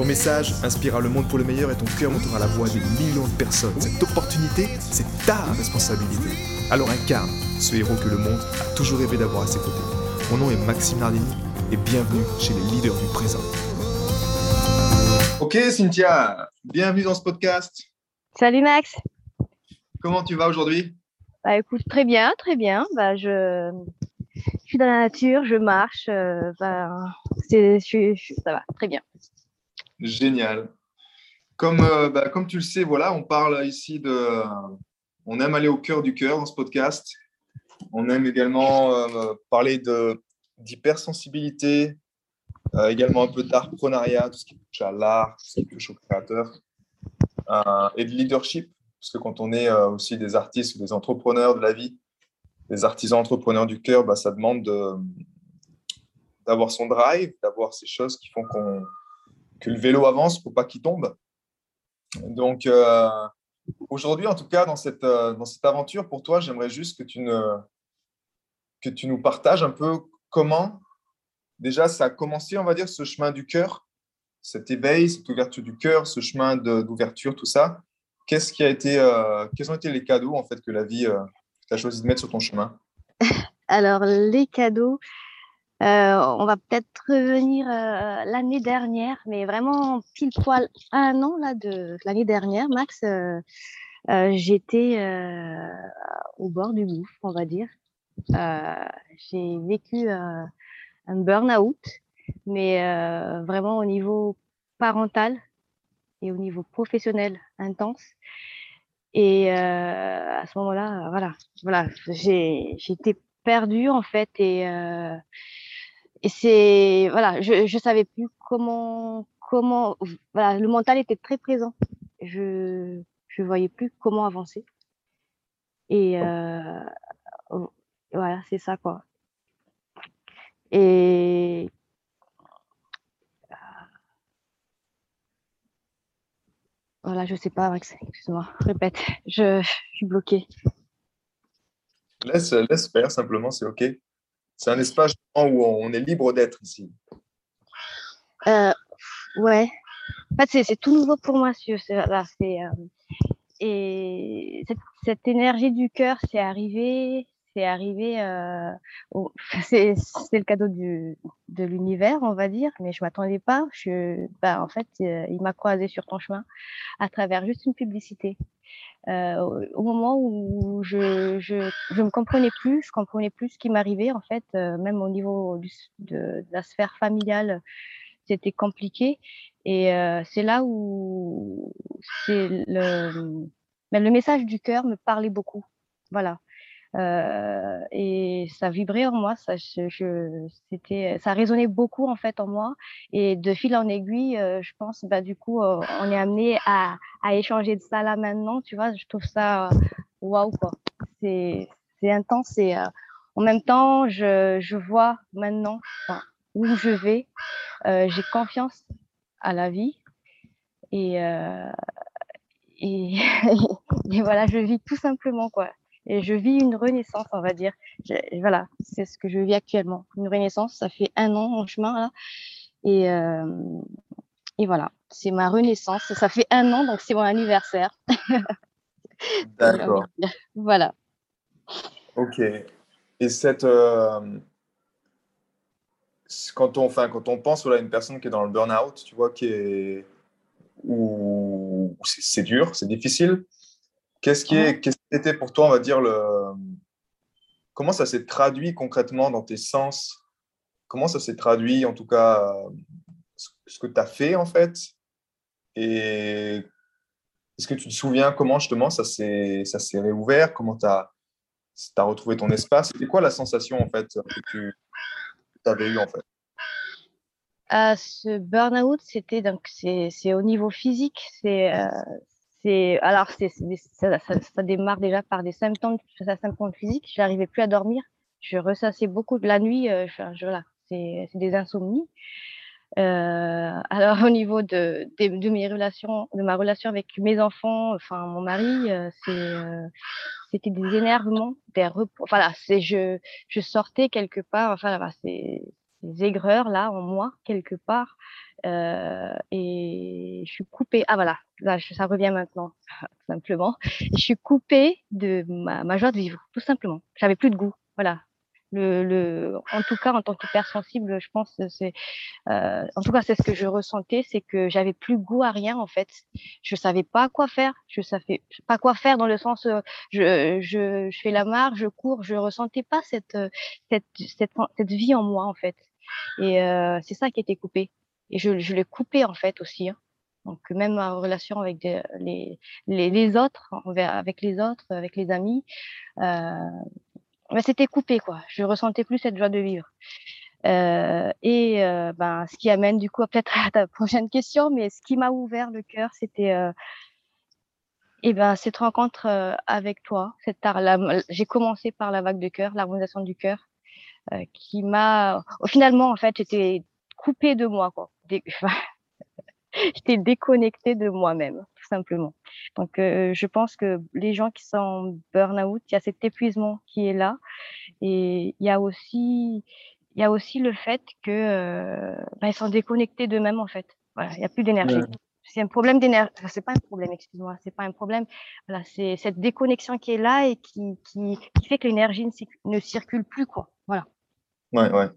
Ton message inspirera le monde pour le meilleur et ton cœur montera la voix des millions de personnes. Cette opportunité, c'est ta responsabilité. Alors incarne ce héros que le monde a toujours rêvé d'avoir à ses côtés. Mon nom est Maxime Nardini et bienvenue chez les leaders du présent. Ok Cynthia, bienvenue dans ce podcast. Salut Max. Comment tu vas aujourd'hui? Bah écoute, très bien, très bien. Bah, je... suis dans la nature, je marche. Euh, bah, c'est, ça va, très bien. Génial. Comme, euh, bah, comme tu le sais, voilà, on parle ici de. On aime aller au cœur du cœur dans ce podcast. On aime également euh, parler de, d'hypersensibilité, euh, également un peu d'artprenariat, tout ce qui touche à l'art, tout ce qui touche au créateur, et de leadership, parce que quand on est aussi des artistes ou des entrepreneurs de la vie, des artisans entrepreneurs du cœur, bah, ça demande de, d'avoir son drive, d'avoir ces choses qui font qu'on que le vélo avance pour pas qu'il tombe. Donc, euh, aujourd'hui, en tout cas, dans cette, euh, dans cette aventure, pour toi, j'aimerais juste que tu, que tu nous partages un peu comment, déjà, ça a commencé, on va dire, ce chemin du cœur, cet éveil, cette ouverture du cœur, ce chemin d'ouverture, tout ça. Qu'est-ce qui a été, euh, quels ont été les cadeaux, en fait, que la vie t'a choisi de mettre sur ton chemin? Alors, les cadeaux, euh, on va peut-être revenir euh, l'année dernière, mais vraiment pile poil un an là de l'année dernière, Max. Euh, j'étais au bord du gouffre, on va dire. J'ai vécu un burn-out, mais vraiment au niveau parental et au niveau professionnel intense. Et à ce moment-là, voilà, voilà, été perdue en fait et et c'est voilà, je je savais plus comment comment voilà, le mental était très présent. Je je voyais plus comment avancer. Et euh, voilà, c'est ça quoi. Et voilà, je sais pas, Max, excuse-moi, répète, je, je suis bloquée. Laisse, laisse faire simplement, c'est OK. C'est un espace où on est libre d'être ici. Euh, ouais. En fait, c'est tout nouveau pour moi. C'est, euh, et cette, cette, énergie du cœur, c'est arrivé, c'est arrivé. Euh, c'est, le cadeau de l'univers, on va dire, mais je m'attendais pas. Je, bah, en fait, euh, il m'a croisé sur ton chemin à travers juste une publicité. Euh, au moment où je, je, je me comprenais plus, je comprenais plus ce qui m'arrivait en fait, euh, même au niveau de, la sphère familiale, c'était compliqué. Et euh, c'est là où le message du cœur me parlait beaucoup. Voilà. Euh, et ça vibrait en moi, ça, je, c'était, ça résonnait beaucoup en fait en moi. Et de fil en aiguille, euh, je pense, bah du coup, euh, on est amené à, à échanger de ça là maintenant. Tu vois, je trouve ça waouh quoi. C'est, c'est intense et en même temps, je, je vois maintenant où je vais. j'ai confiance à la vie et, et, et voilà, je vis tout simplement quoi et je vis une renaissance, on va dire. voilà, c'est ce que je vis actuellement. Une renaissance, ça fait un an en chemin là. Et, euh, et voilà, c'est ma renaissance. Ça fait un an, donc c'est mon anniversaire. D'accord. voilà. Ok. Et cette. Euh, quand, on, enfin, quand on pense à une personne qui est dans le burn-out, tu vois, qui est. Où c'est dur, c'est difficile. Qu'est-ce qui, est, qu'est-ce était pour toi, on va dire, le... comment ça s'est traduit concrètement dans tes sens? Comment ça s'est traduit, en tout cas, ce que tu as fait, en fait? Et est-ce que tu te souviens comment, justement, ça s'est, réouvert? Comment tu as, retrouvé ton espace? C'était quoi la sensation, en fait, que tu avais eue, en fait? Euh, ce burn-out, c'était donc c'est au niveau physique. C'est alors ça, démarre déjà par des symptômes, ça, symptômes physiques. Je n'arrivais plus à dormir. Je ressassais beaucoup la nuit. voilà, c'est des insomnies. Euh, alors au niveau de, mes relations, de ma relation avec mes enfants, enfin mon mari, euh, euh, c'était des énervements, des Voilà, c'est je sortais quelque part. Enfin là, c'est des aigreurs là en moi quelque part euh, et je suis coupée. Ah voilà, là ça revient maintenant simplement. je suis coupée de ma, ma joie de vivre, tout simplement. J'avais plus de goût. Voilà, le, le, en tout cas, en tant qu'hypersensible, je pense c'est, euh, en tout cas, c'est ce que je ressentais, c'est que j'avais plus goût à rien en fait. Je savais pas quoi faire. Je savais pas quoi faire dans le sens, je, je, je fais la marche, je cours, je ressentais pas cette, cette, cette, cette vie en moi en fait. Et euh, c'est ça qui était coupé. Et je, l'ai coupé en fait aussi. Hein. Donc même ma relation avec les, les, les, autres, avec les autres, avec les amis, euh, c'était coupé, quoi. Je ressentais plus cette joie de vivre. Euh, et ben, ce qui amène du coup peut-être à ta prochaine question, mais ce qui m'a ouvert le cœur, c'était euh, et ben, cette rencontre avec toi. J'ai commencé par la vague de cœur, l'harmonisation du cœur, euh, qui m'a finalement en fait j'étais coupée de moi quoi. j'étais déconnectée de moi-même simplement. Donc, euh, je pense que les gens qui sont en burn-out, il y a cet épuisement qui est là. Et il y a aussi, il y a aussi le fait que euh, ben, ils sont déconnectés d'eux-mêmes, en fait. Voilà, il n'y a plus d'énergie. C'est un problème d'énergie. Enfin, c'est pas un problème, excuse-moi. C'est pas un problème. Voilà, c'est cette déconnexion qui est là et qui, qui, qui fait que l'énergie ne, ne, circule plus, quoi. Voilà. Ouais, ouais.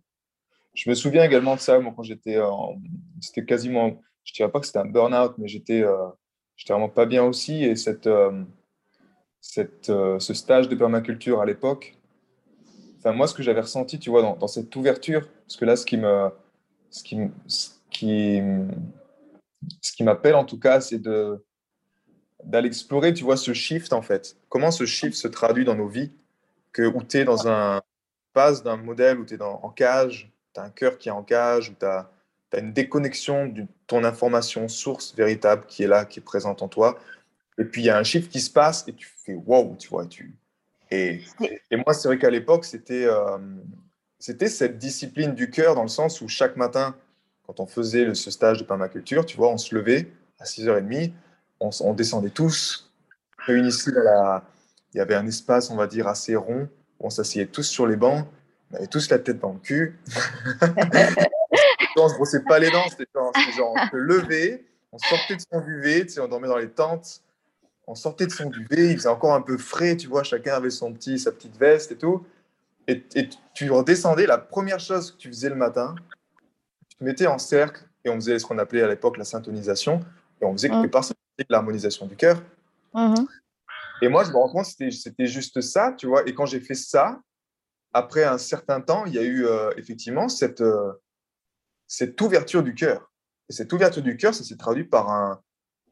Je me souviens également de ça, moi, quand j'étais en... C'était quasiment... Je dirais pas que c'était un burn-out, mais j'étais... Euh j'étais vraiment pas bien aussi. Et cette, euh, cette, euh, ce stage de permaculture à l'époque, enfin, moi, ce que j'avais ressenti, tu vois, dans, dans, cette ouverture, parce que là, ce qui me, ce qui, ce qui, ce qui m'appelle en tout cas, c'est de d'aller explorer, tu vois, ce shift en fait. Comment ce shift se traduit dans nos vies que où tu es dans un passe d'un modèle où tu es dans, en cage, tu as un cœur qui est en cage, où tu as une déconnexion de ton information source véritable qui est là, qui est présente en toi. Et puis il y a un chiffre qui se passe et tu fais wow, tu vois. Tu... Et, et moi, c'est vrai qu'à l'époque, c'était euh, c'était cette discipline du cœur dans le sens où chaque matin, quand on faisait ce stage de permaculture, tu vois, on se levait à 6h30, on, on descendait tous, réunis ici dans la. Il y avait un espace, on va dire, assez rond, on s'asseyait tous sur les bancs, on avait tous la tête dans le cul. on se brossait pas les dents, c'était genre, on se levait, on sortait de son duvet, on dormait dans les tentes, on sortait de son duvet, il faisait encore un peu frais, tu vois, chacun avait son petit, sa petite veste et tout. Et, tu redescendais, la première chose que tu faisais le matin, tu te mettais en cercle et on faisait ce qu'on appelait à l'époque la syntonisation, et on faisait quelque part l'harmonisation du cœur. Mm-hmm. Et moi, je me rends compte que c'était juste ça, tu vois. Et quand j'ai fait ça, après un certain temps, il y a eu euh, effectivement cette, euh, cette ouverture du cœur. Et cette ouverture du cœur, ça s'est traduit par un.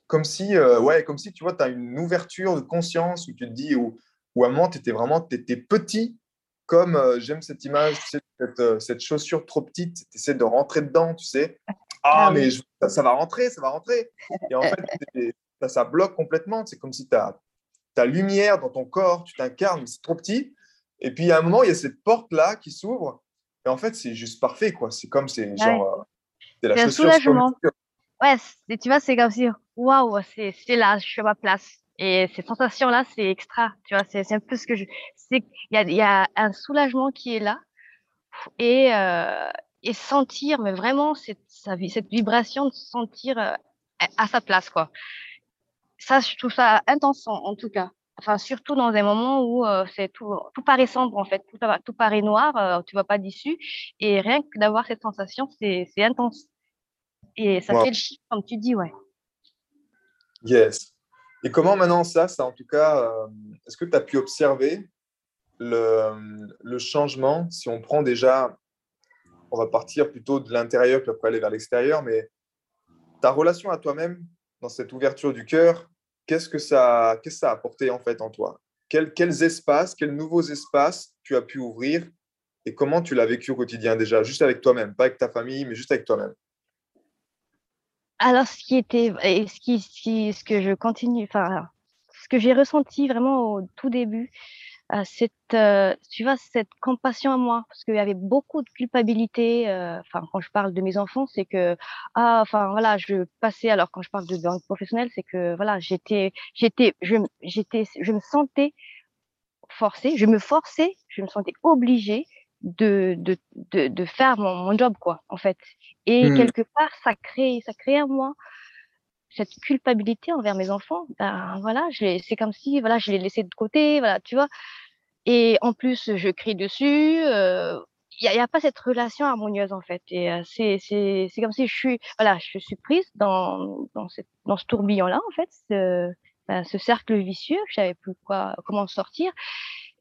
Comme si, euh, ouais, comme si tu vois, tu as une ouverture de conscience où tu te dis, où, où à un moment, tu étais vraiment étais petit, comme j'aime cette image, tu sais, cette, cette, chaussure trop petite, tu essaies de rentrer dedans, tu sais. Ah, ah mais ça, va rentrer, ça va rentrer. Et en fait, ça, ça bloque complètement. C'est comme si tu as ta lumière dans ton corps, tu t'incarnes, c'est trop petit. Et puis à un moment, il y a cette porte-là qui s'ouvre et en fait, c'est juste parfait, quoi. C'est comme, c'est genre, euh, c'est la chaussure. Un soulagement. Ouais, tu vois, c'est comme si, waouh, c'est là, je suis à ma place. Et ces sensations-là, c'est extra, tu vois, c'est un peu ce que je. Il y a, y a un soulagement qui est là. Et, euh, et sentir, mais vraiment, cette, cette vibration de se sentir euh, à sa place, quoi. Ça, je trouve ça intense, en tout cas enfin surtout dans un moment où euh, c'est tout, tout paraît sombre en fait, tout, tout paraît noir, euh, tu vois pas d'issue, et rien que d'avoir cette sensation, c'est intense. Et ça fait le chiffre, comme tu dis, ouais. Yes. Et comment maintenant ça, ça en tout cas, euh, est-ce que tu as pu observer le, le, changement? Si on prend déjà, on va partir plutôt de l'intérieur puis après aller vers l'extérieur, mais ta relation à toi-même dans cette ouverture du cœur, qu'est-ce que ça, a apporté en fait en toi? Quels, espaces, quels nouveaux espaces tu as pu ouvrir et comment tu l'as vécu au quotidien déjà, juste avec toi-même, pas avec ta famille, mais juste avec toi-même? Alors, ce qui était, ce, que je continue, enfin, ce que j'ai ressenti vraiment au tout début, euh, cette, euh, tu vois, cette compassion à moi, parce qu'il y avait beaucoup de culpabilité. Euh, enfin, quand je parle de mes enfants, c'est que, ah, enfin, voilà, je passais. Alors, quand je parle de banque professionnelle, c'est que, voilà, j'étais, j'étais, je, j'étais, je me sentais forcée, je me forçais, je me sentais obligée de, de, de, de faire mon, mon, job, quoi, en fait. Et mmh. quelque part, ça crée, ça crée en moi cette culpabilité envers mes enfants. Ben voilà, c'est comme si, voilà, je les laissais de côté, voilà, tu vois. Et en plus, je crie dessus. Il n'y a, a, pas cette relation harmonieuse en fait. Et c'est c'est comme si je suis voilà, je suis prise dans dans, cette, dans ce tourbillon là en fait, ce, ben, ce cercle vicieux. Je savais plus quoi comment sortir.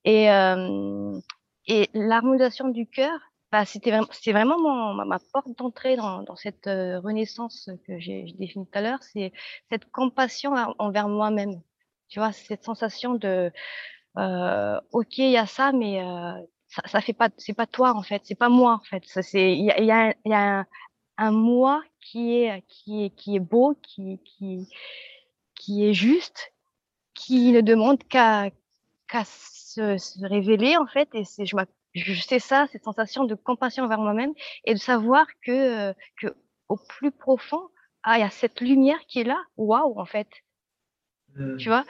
Et et l'harmonisation du cœur, bah, c'était vraiment, c'est vraiment mon, ma, porte d'entrée dans, dans, cette euh, renaissance que j'ai définie tout à l'heure. C'est cette compassion envers moi-même. Tu vois, cette sensation de, ok, il y a ça, mais ça, fait pas, c'est pas toi en fait, c'est pas moi en fait. C'est, il y a, un, moi qui est, qui est, qui est beau, qui, qui, qui est juste, qui ne demande qu'à, qu'à se, se, révéler en fait. Et c'est, je, je sais ça, cette sensation de compassion envers moi-même et de savoir que, que au plus profond, ah, il y a cette lumière qui est là. Waouh, en fait. Tu mmh. vois?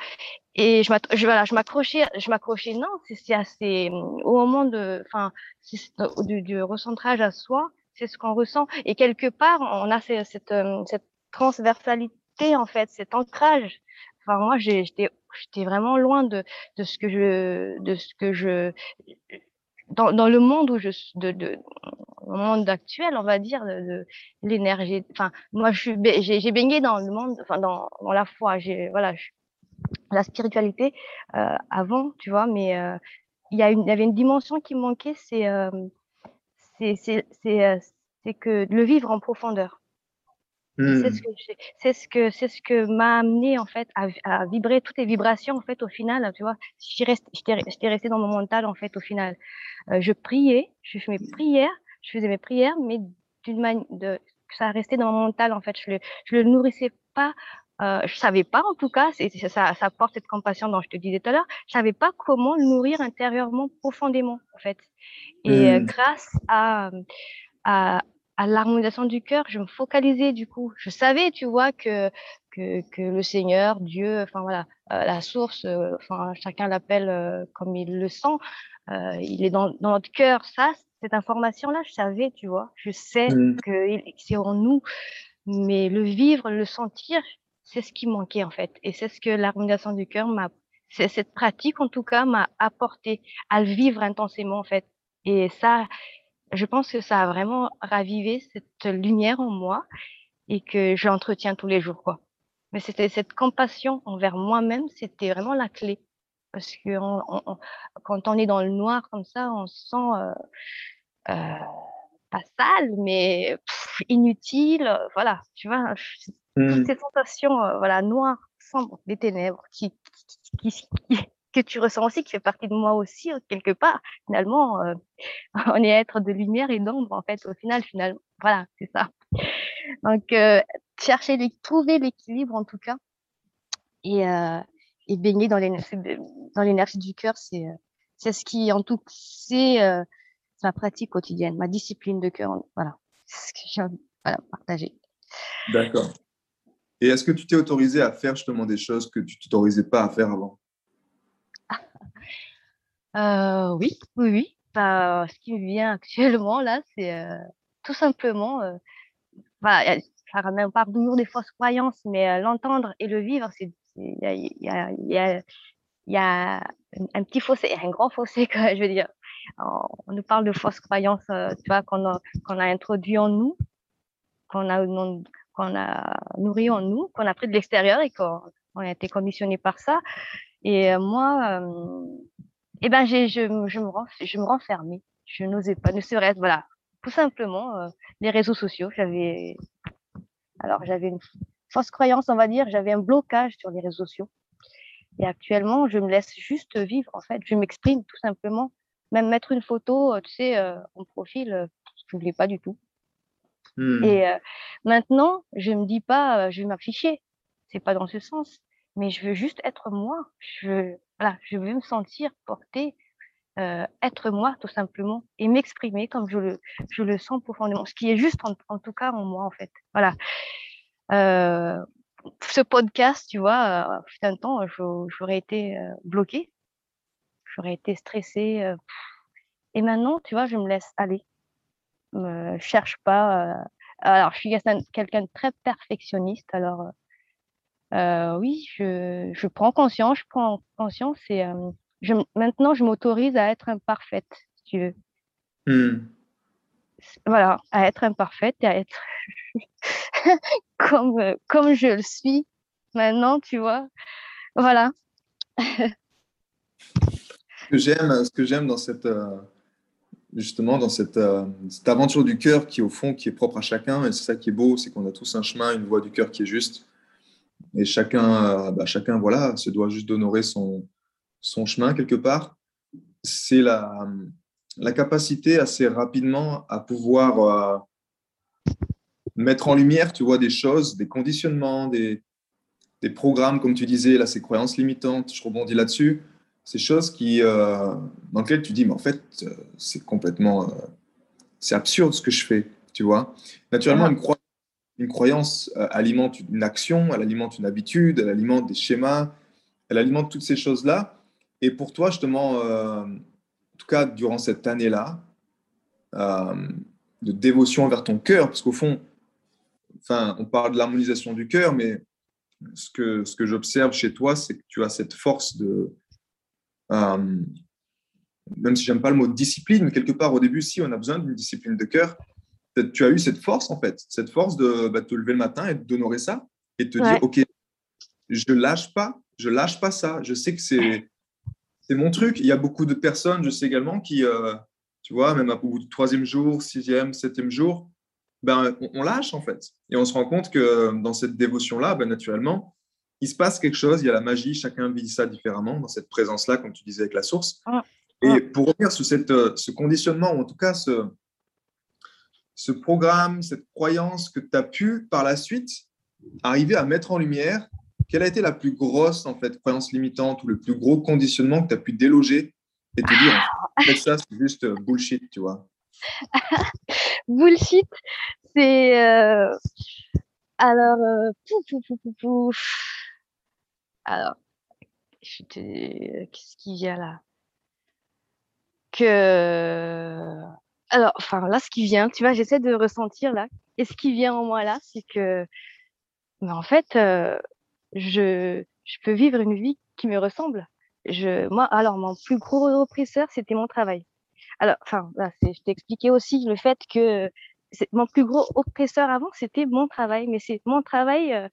Et je, je, voilà, je m'accrochais, je m'accrochais, non, c'est assez, au moment de, enfin, du, du, recentrage à soi, c'est ce qu'on ressent. Et quelque part, on a cette, cette, cette transversalité, en fait, cet ancrage. Enfin, moi, j'étais, j'étais vraiment loin de, de ce que je, de ce que je, dans, dans, le monde où je de, de le monde actuel, on va dire, de, de l'énergie. Enfin, moi, je suis, j'ai baigné dans le monde, enfin, dans, dans la foi. J'ai, voilà, je, la spiritualité euh, avant, tu vois, mais euh, il y, y avait une dimension qui manquait, c'est, euh, c'est, que le vivre en profondeur. C'est ce que c'est ce que c'est ce que m'a amené en fait à, à, vibrer toutes les vibrations en fait au final tu vois. J'étais resté, resté dans mon mental en fait au final. Euh, je priais je faisais mes prières je faisais mes prières mais d'une manière ça restait dans mon mental en fait. Je le je le nourrissais pas euh, je savais pas en tout cas ça ça apporte cette compassion dont je te disais tout à l'heure je savais pas comment le nourrir intérieurement profondément en fait et euh, mmh. grâce à à, à l'harmonisation du cœur, je me focalisais du coup. Je savais, tu vois, que, que, que le Seigneur, Dieu, enfin voilà, euh, la source, euh, enfin chacun l'appelle euh, comme il le sent, il est dans, dans notre cœur. Ça, cette information-là, je savais, tu vois. Je sais mmh. que c'est en nous, mais le vivre, le sentir, c'est ce qui manquait en fait. Et c'est ce que l'harmonisation du cœur m'a, cette pratique en tout cas m'a apporté à le vivre intensément en fait. Et ça, je pense que ça a vraiment ravivé cette lumière en moi et que j'entretiens tous les jours, quoi. Mais c'était cette compassion envers moi-même, c'était vraiment la clé. Parce que quand on est dans le noir comme ça, on se sent euh, euh, pas sale, mais inutile. Voilà, tu vois, mmh. toutes ces sensations, euh, voilà, noires, sombres, des ténèbres, qui, qui, qui, que tu ressens aussi, qui fait partie de moi aussi, euh, quelque part. Finalement, euh, on est être de lumière et d'ombre, en fait, au final, finalement. Voilà, c'est ça. Donc, euh, chercher, les, trouver l'équilibre, en tout cas, et, et baigner dans l'énergie du cœur, c'est c'est ce qui, en tout c'est ma pratique quotidienne, ma discipline de cœur. Voilà, c'est ce que j'ai envie voilà, partager. D'accord. Et est-ce que tu t'es autorisé à faire justement des choses que tu t'autorisais pas à faire avant? Euh, oui, oui, oui. Bah, ce qui me vient actuellement là, c'est euh, tout simplement, euh, bah, toujours des fausses croyances, mais euh, l'entendre et le vivre, il y a, un, petit fossé, un grand fossé, quoi, je veux dire. On, nous parle de fausses croyances, tu vois, qu'on a, qu'on a introduit en nous, qu'on a, qu'on a nourri en nous, qu'on a pris de l'extérieur et qu'on on a été conditionné par ça. Et euh, moi, euh, eh ben, je, je, me je renfermais. Je n'osais pas, ne serait-ce, voilà, tout simplement, euh, les réseaux sociaux. J'avais, alors, j'avais une fausse croyance, on va dire, j'avais un blocage sur les réseaux sociaux. Et actuellement, je me laisse juste vivre, en fait. Je m'exprime tout simplement. Même mettre une photo, tu sais, en profil, je ne voulais pas du tout. Hmm. Et euh, maintenant, je me dis pas, euh, je vais m'afficher. C'est pas dans ce sens. Mais je veux juste être moi. Je veux, voilà, je veux me sentir porter, euh, être moi tout simplement et m'exprimer comme je le, je le sens profondément. Ce qui est juste en, en tout cas en moi en fait. Voilà. Euh, ce podcast, tu vois, euh, un temps, j'aurais été bloquée, j'aurais été stressée. Et maintenant, tu vois, je me laisse aller. Je cherche pas. alors, je suis quelqu'un de très perfectionniste. Alors, oui, je, je, prends conscience, je prends conscience et je, maintenant, je m'autorise à être imparfaite, si tu veux. Hmm. Voilà, à être imparfaite et à être comme, euh, comme je le suis maintenant, tu vois. Voilà. ce que j'aime, ce que j'aime dans cette euh, justement dans cette, euh, cette aventure du cœur qui au fond qui est propre à chacun. Et c'est ça qui est beau, c'est qu'on a tous un chemin, une voie du cœur qui est juste. Et chacun, bah, chacun voilà, se doit juste d'honorer son, son chemin quelque part. C'est la, la capacité assez rapidement à pouvoir mettre en lumière, tu vois, des choses, des conditionnements, des, des programmes, comme tu disais, là, ces croyances limitantes, je rebondis là-dessus, ces choses qui, euh, dans lesquelles tu dis, mais en fait, euh, c'est complètement, euh, c'est absurde ce que je fais, tu vois. Naturellement, une, une, croyance alimente une action, elle alimente une habitude, elle alimente des schémas, elle alimente toutes ces choses-là. Et pour toi, justement, en tout cas, durant cette année-là, de dévotion vers ton cœur, parce qu'au fond, enfin, on parle de l'harmonisation du cœur, mais ce que, ce que j'observe chez toi, c'est que tu as cette force de, même si j'aime pas le mot discipline, mais quelque part au début, si on a besoin d'une discipline de cœur, tu as eu cette force en fait, cette force de bah, te lever le matin et d'honorer ça et de te dire, ok, je lâche pas, je lâche pas ça. Je sais que c'est c'est mon truc. Il y a beaucoup de personnes, je sais également, qui, euh, tu vois, même au bout du troisième jour, sixième, septième jour, ben, on, lâche en fait. Et on se rend compte que dans cette dévotion-là, ben, naturellement, il se passe quelque chose, il y a la magie, chacun vit ça différemment dans cette présence-là, comme tu disais avec la source. Ah. Et ah. pour revenir sur cette, euh, ce conditionnement, ou en tout cas ce, ce programme, cette croyance que tu as pu par la suite arriver à mettre en lumière, quelle a été la plus grosse en fait, croyance limitante ou le plus gros conditionnement que tu as pu déloger et te dire, en fait, ça, c'est juste euh, bullshit, tu vois? Bullshit, c'est. Euh, alors, euh, Alors, qu'est-ce qui vient là? Que. Alors, enfin, là, ce qui vient, tu vois, j'essaie de ressentir là. Et ce qui vient en moi là, c'est que. En fait, euh, je, peux vivre une vie qui me ressemble. Je, moi, alors, mon plus gros oppresseur, c'était mon travail. Alors, enfin, je t'ai expliqué aussi le fait que mon plus gros oppresseur avant, c'était mon travail. Mais c'est mon travail. Euh,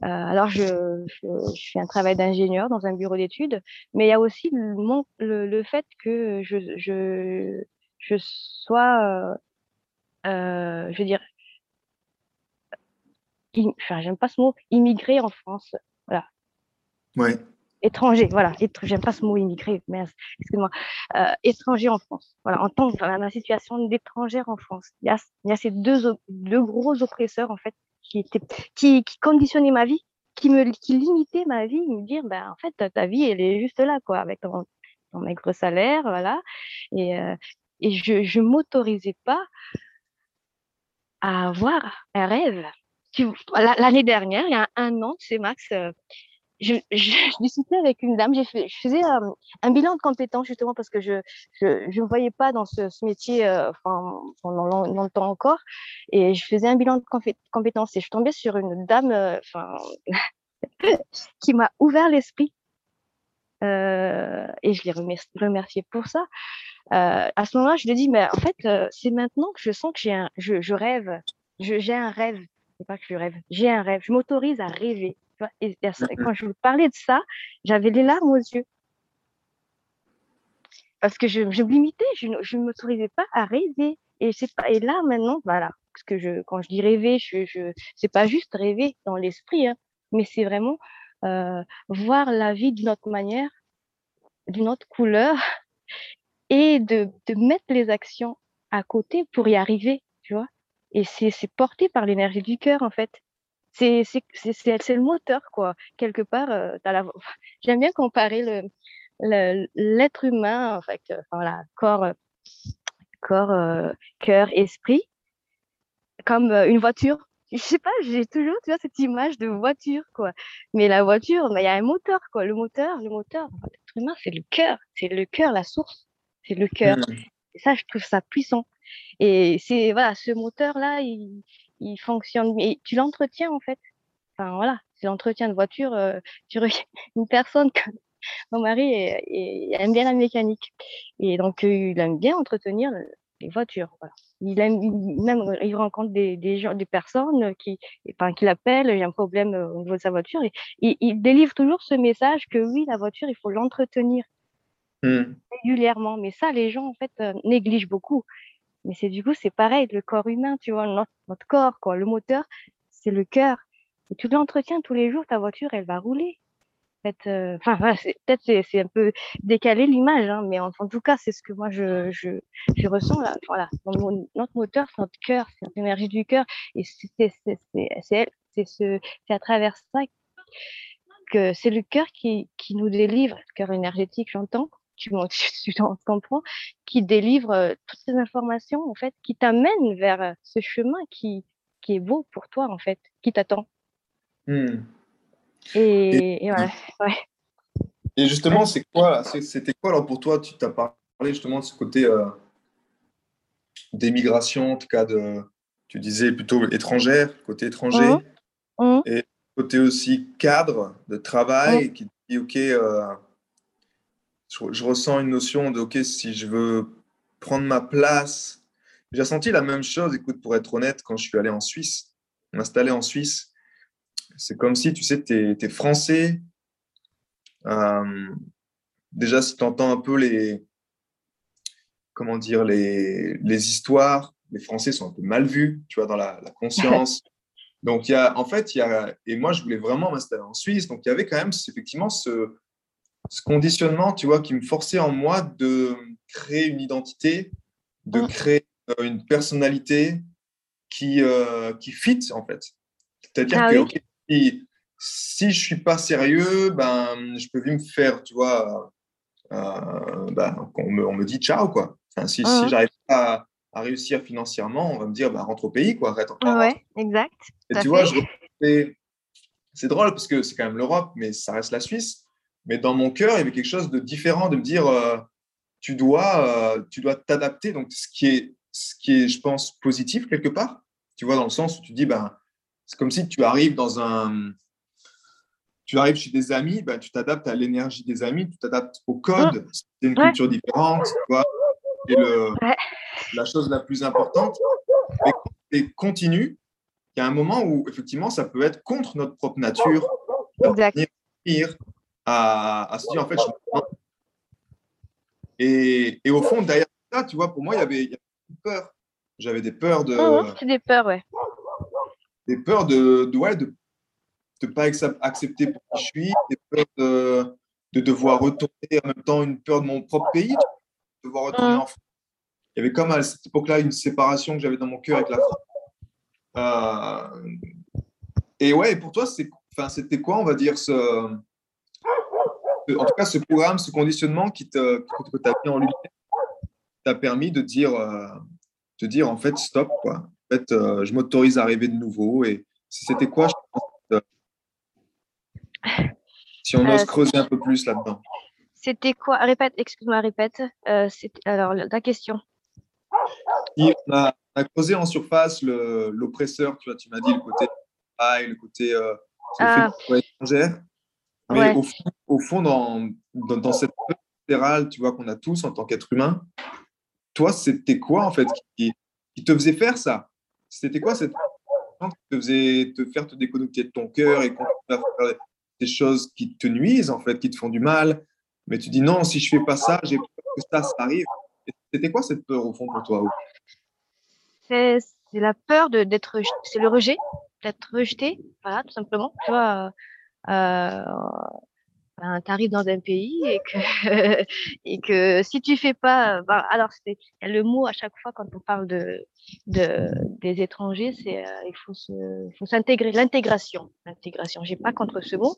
alors, je, je, fais un travail d'ingénieur dans un bureau d'études, mais il y a aussi le, le, fait que je, je, je sois, euh, je veux dire, enfin, j'aime pas ce mot, immigré en France. Voilà. Ouais étranger, voilà, j'aime pas ce mot immigré, mais excuse-moi, euh, étranger en France. Voilà, en tant que dans la situation d'étrangère en France, il y a, il y a ces deux, deux gros oppresseurs en fait qui conditionnaient ma vie, qui limitaient ma vie, me dire, ben en fait ta vie elle est juste là quoi, avec ton, maigre salaire, voilà, et euh, je je m'autorisais pas à avoir un rêve. L'année dernière, il y a un an, c'est Max, euh, je, je, discutais avec une dame, je faisais euh, un bilan de compétences justement parce que je je ne voyais pas dans ce, métier euh, pendant longtemps encore. Et je faisais un bilan de compétences et je tombais sur une dame euh, qui m'a ouvert l'esprit. Et je l'ai remercié pour ça. à ce moment-là, je lui ai dit, mais en fait, c'est maintenant que je sens que j'ai un, je, je rêve, j'ai un rêve, c'est pas que je rêve, j'ai un rêve, je m'autorise à rêver. Et, quand je vous parlais de ça, j'avais les larmes aux yeux. Parce que je, me limitais, je ne m'autorisais pas à rêver. Et, pas, et là, maintenant, voilà, parce que je, quand je dis rêver, je, je, c'est pas juste rêver dans l'esprit, hein, mais c'est vraiment euh, voir la vie d'une autre manière, d'une autre couleur, et de, de mettre les actions à côté pour y arriver, tu vois. Et c'est porté par l'énergie du cœur, en fait. C'est le moteur, quoi. Quelque part, euh, la... j'aime bien comparer le, l'être humain, en fait, euh, voilà, corps, corps euh, cœur, esprit, comme une voiture. Je sais pas, j'ai toujours tu vois, cette image de voiture, quoi. Mais la voiture, il y a un moteur, quoi. Le moteur, le moteur, l'être humain, c'est le cœur. C'est le cœur, la source. C'est le cœur. Mmh. Et ça, je trouve ça puissant. Et c'est voilà, ce moteur-là, il, il, fonctionne. Et tu l'entretiens en fait. Enfin voilà, c'est l'entretien de voiture. Euh, tu une personne comme mon mari aime bien la mécanique. Et donc, euh, il aime bien entretenir les voitures. Voilà. Il aime, même, il rencontre des, des, gens, des personnes qui, enfin, qui l'appellent, il y a un problème euh, au niveau de sa voiture. Et, il délivre toujours ce message que oui, la voiture, il faut l'entretenir. Mmh. régulièrement. Mais ça, les gens, en fait, euh, négligent beaucoup. Mais c'est du coup, c'est pareil, le corps humain, tu vois, notre, corps, quoi. Le moteur, c'est le cœur. Et tu l'entretiens tous les jours, ta voiture, elle va rouler. Euh, enfin, peut-être c'est un peu décalé l'image, hein, mais en, tout cas, c'est ce que moi je, je, je ressens là. Voilà, notre moteur, c'est notre cœur, c'est l'énergie du cœur, et c'est ce, à travers ça que c'est le cœur qui, qui nous délivre, le cœur énergétique, j'entends, tu, tu, comprends, qui délivre euh, toutes ces informations, en fait, qui t'amène vers euh, ce chemin qui, qui est beau pour toi, en fait, qui t'attend. Hmm. Et, et, et, justement, c'est quoi, c'était quoi alors pour toi Tu t'as parlé justement de ce côté euh, d'émigration, en tout cas de, tu disais plutôt étrangère, côté étranger, mmh. Mmh. et côté aussi cadre de travail mmh. qui dit ok, je, ressens une notion de, OK, si je veux prendre ma place, j'ai senti la même chose, écoute, pour être honnête, quand je suis allé en Suisse, m'installer en Suisse. C'est comme si, tu sais, tu es, français. Euh, déjà, si tu entends un peu les, comment dire, les, les, histoires, les Français sont un peu mal vus, tu vois, dans la, la conscience. Donc, il y a, en fait, il y a, et moi, je voulais vraiment m'installer en Suisse. Donc, il y avait quand même effectivement ce, ce conditionnement, tu vois, qui me forçait en moi de créer une identité, de mm. créer euh, une personnalité qui, euh, qui fit, en fait. C'est-à-dire ah que si, si, je suis pas sérieux, ben, je peux vite me faire, tu vois, euh, ben, on, me, on, me, dit ciao, quoi. Enfin, si, si mm. j'arrive pas à, réussir financièrement, on va me dire, ben, rentre au pays, quoi, arrête encore. Ouais, exact. Et tu vois, c'est drôle parce que c'est quand même l'Europe, mais ça reste la Suisse. Mais dans mon cœur, il y avait quelque chose de différent, de me dire, euh, tu dois euh, tu dois t'adapter. Donc, ce qui, est, ce qui est, je pense, positif quelque part. Tu vois, dans le sens où tu dis, ben, c'est comme si tu arrives dans un. Tu arrives chez des amis, ben, tu t'adaptes à l'énergie des amis, tu t'adaptes au code. C'est une culture différente. Tu vois, et le, la chose la plus importante. Et continue, il y a un moment où, effectivement, ça peut être contre notre propre nature. Exact à, se dire en fait, je et, et, au fond, derrière ça, tu vois, pour moi, il y avait, il y avait une peur. J'avais des peurs de. Oh, des peurs, ouais. Des peurs de, de, ouais, de, de pas accepter pour qui je suis, des peurs de, de devoir retourner en même temps, une peur de mon propre pays, de devoir retourner en France. Il y avait comme à cette époque-là une séparation que j'avais dans mon cœur avec la France. Euh, et ouais, pour toi, c'était quoi, on va dire, ce, en tout cas, ce programme, ce conditionnement qui te, que tu as mis en lumière, t'a permis de dire, euh, de dire en fait stop quoi. En fait, euh, je m'autorise à rêver de nouveau. Et c'était quoi je pense, euh, Si on ose creuser un peu plus là-dedans. C'était quoi? Répète, excuse-moi, répète. alors la question. on, a, creusé en surface l'oppresseur, tu vois, tu m'as dit le côté le côté étrangère. Mais au, fond, dans, dans, cette peur latérale, tu vois, qu'on a tous en tant qu'être humain, toi, c'était quoi, en fait, qui, qui, te faisait faire ça? C'était quoi cette qui te faisait te faire te déconnecter de ton cœur et faire des choses qui te nuisent, en fait, qui te font du mal? Mais tu dis non, si je fais pas ça, j'ai peur que ça, ça arrive. C'était quoi cette peur, au fond, pour toi C'est la peur d'être, c'est le rejet, d'être rejeté, voilà, tout simplement. Tu vois, euh, ben, tu arrives dans un pays et que, et que si tu fais pas, ben, alors c'est le mot à chaque fois quand on parle de, de des étrangers, c'est euh, il faut se, faut s'intégrer, l'intégration, l'intégration. J'ai pas contre ce mot,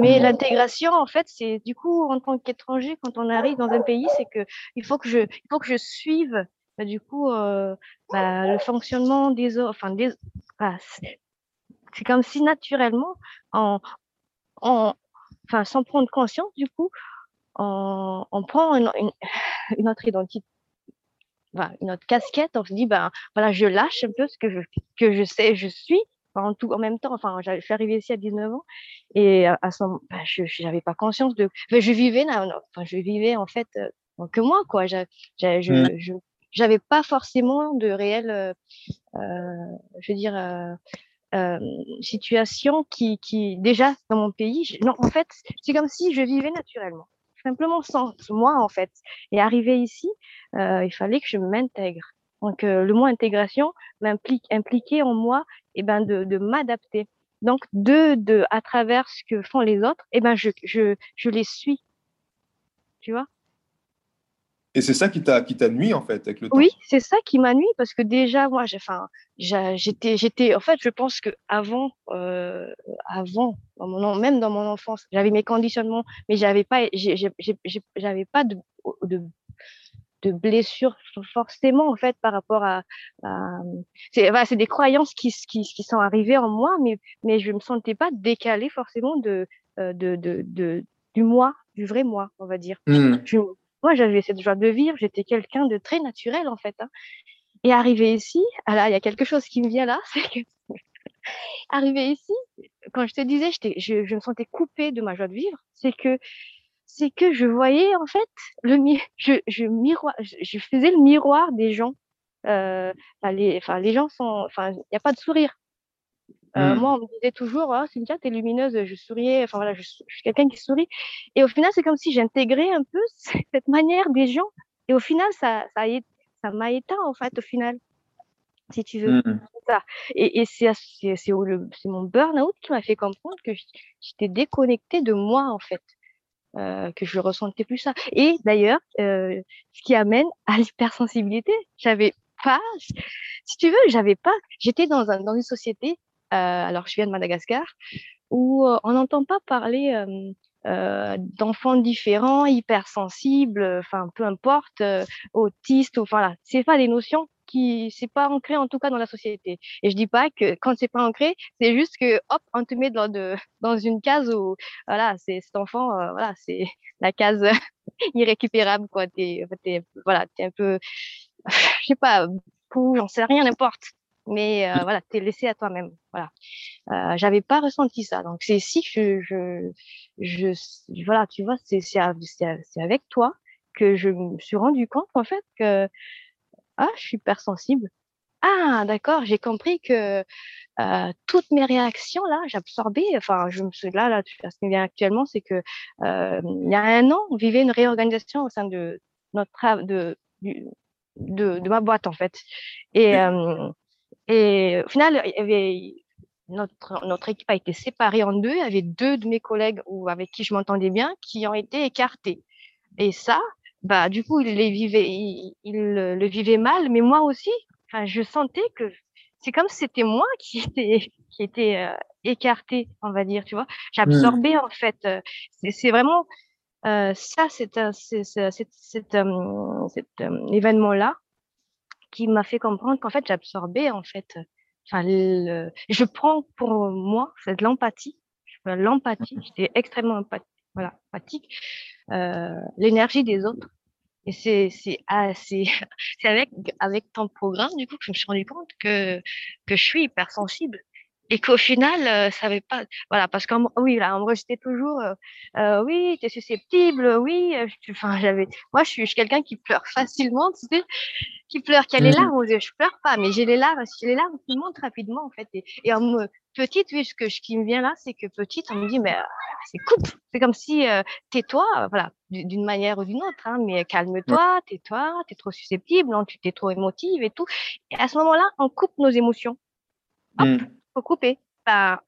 mais l'intégration en fait, c'est du coup en tant qu'étranger quand on arrive dans un pays, c'est que il faut que je, il faut que je suive ben, du coup euh, ben, le fonctionnement des autres, enfin des, c'est comme si naturellement en, en enfin, sans prendre conscience, du coup, on, on prend une, une, autre identité, enfin, une autre casquette, on se dit, ben, voilà, je lâche un peu ce que je, que je sais, je suis, en, tout, en même temps, enfin, je suis arrivée ici à 19 ans, et à, ce moment, ben, je n'avais pas conscience de, ben, je vivais, enfin, je vivais, en fait, euh, que moi, quoi, je, je, mmh. pas forcément de réel, euh, euh, je veux dire, situation qui, qui, déjà dans mon pays, non, en fait, c'est comme si je vivais naturellement, simplement sans moi en fait. Et arrivé ici, euh, il fallait que je m'intègre. Donc euh, le mot intégration m'implique impliquer en moi et eh ben de, de m'adapter. Donc de, de à travers ce que font les autres, et eh ben je, je, je les suis. Tu vois? Et c'est ça qui t'a qui t'a nuit en fait avec le temps. Oui, c'est ça qui m'a nuit parce que déjà moi j'ai enfin j'étais j'étais en fait je pense que avant euh, avant dans mon, même dans mon enfance j'avais mes conditionnements mais j'avais pas j'avais pas de, de de blessures forcément en fait par rapport à, c'est c'est des croyances qui, qui, qui sont arrivées en moi mais mais je me sentais pas décalée forcément de euh, de, de, de du moi du vrai moi on va dire mmh. je, moi, j'avais cette joie de vivre, j'étais quelqu'un de très naturel en fait. Hein. Et arrivé ici, ah il y a quelque chose qui me vient là, c'est que arrivé ici, quand je te disais, je, me sentais coupée de ma joie de vivre, c'est que c'est que je voyais en fait le je, miroir, je, faisais le miroir des gens. Euh, les gens sont, enfin, il n'y a pas de sourire. Euh, mmh. Moi, on me disait toujours, oh, Cynthia, t'es lumineuse, je souriais, enfin voilà, je, suis quelqu'un qui sourit. Et au final, c'est comme si j'intégrais un peu cette manière des gens. Et au final, ça, ça, ça m'a éteint, en fait, au final, si tu veux. Mmh. Ça. Et, et c'est, c'est, mon burn-out qui m'a fait comprendre que j'étais déconnectée de moi, en fait. Euh, que je ressentais plus ça. Et d'ailleurs, euh, ce qui amène à l'hypersensibilité, j'avais pas, si tu veux, j'avais pas, j'étais dans, un, dans une société alors je viens de Madagascar, où euh, on n'entend pas parler euh, d'enfants différents, hypersensibles, enfin peu importe, autistes, enfin là, c'est pas des notions qui c'est pas ancré en tout cas dans la société. Et je dis pas que quand c'est pas ancré, c'est juste que hop, on te met dans de dans une case où voilà, c'est cet enfant, voilà, c'est la case irrécupérable quoi. T'es, t'es voilà, t'es un peu, je sais pas, j'en sais rien, n'importe mais euh, voilà, t'es laissé à toi-même. Voilà, euh, j'avais pas ressenti ça. Donc c'est ici que je, je, je, voilà, tu vois, c'est c'est avec toi que je me suis rendu compte en fait que ah, je suis hypersensible. Ah, d'accord, j'ai compris que euh, toutes mes réactions là, j'absorbais. Enfin, je me suis là, là, ce qui vient actuellement, c'est que euh, il y a un an, on vivait une réorganisation au sein de notre de, de, de ma boîte en fait. Et euh, et au final, il y avait, notre, notre équipe a été séparée en deux. Il y avait deux de mes collègues ou avec qui je m'entendais bien qui ont été écartés. Et ça, bah, du coup, ils les vivaient, ils, le vivaient mal, mais moi aussi. Enfin, je sentais que c'est comme si c'était moi qui était, qui était euh, écarté, on va dire, tu vois. J'absorbais, mmh. en fait. Euh, c'est vraiment, euh, ça, c'est cet événement-là qui m'a fait comprendre qu'en fait, j'absorbais, en fait, enfin, je prends pour moi, c'est de l'empathie. L'empathie, mmh j'étais extrêmement empathique, voilà, empathique, euh, l'énergie des autres. Et c'est c'est ah, c'est avec avec ton programme du coup que je me suis rendu compte que que je suis hypersensible et qu'au final, euh, ça avait pas, voilà, parce qu'en oui, là, on me rejetait toujours, euh, euh oui, t'es susceptible, oui, euh, enfin, j'avais, moi, je suis, je suis quelqu'un qui pleure facilement, tu sais, qui pleure, qui a les mmh. larmes aux yeux, je pleure pas, mais j'ai les larmes, j'ai les larmes qui montent rapidement, en fait, et, et en me, petite, oui, ce que ce qui me vient là, c'est que petite, on me dit, mais c'est coupe, c'est comme si tais-toi, voilà, d'une manière ou d'une autre, hein, mais calme-toi, tais-toi, t'es trop susceptible, non, tu t'es trop émotive et tout, et à ce moment-là, on coupe nos émotions. Hop, mmh couper. Bah,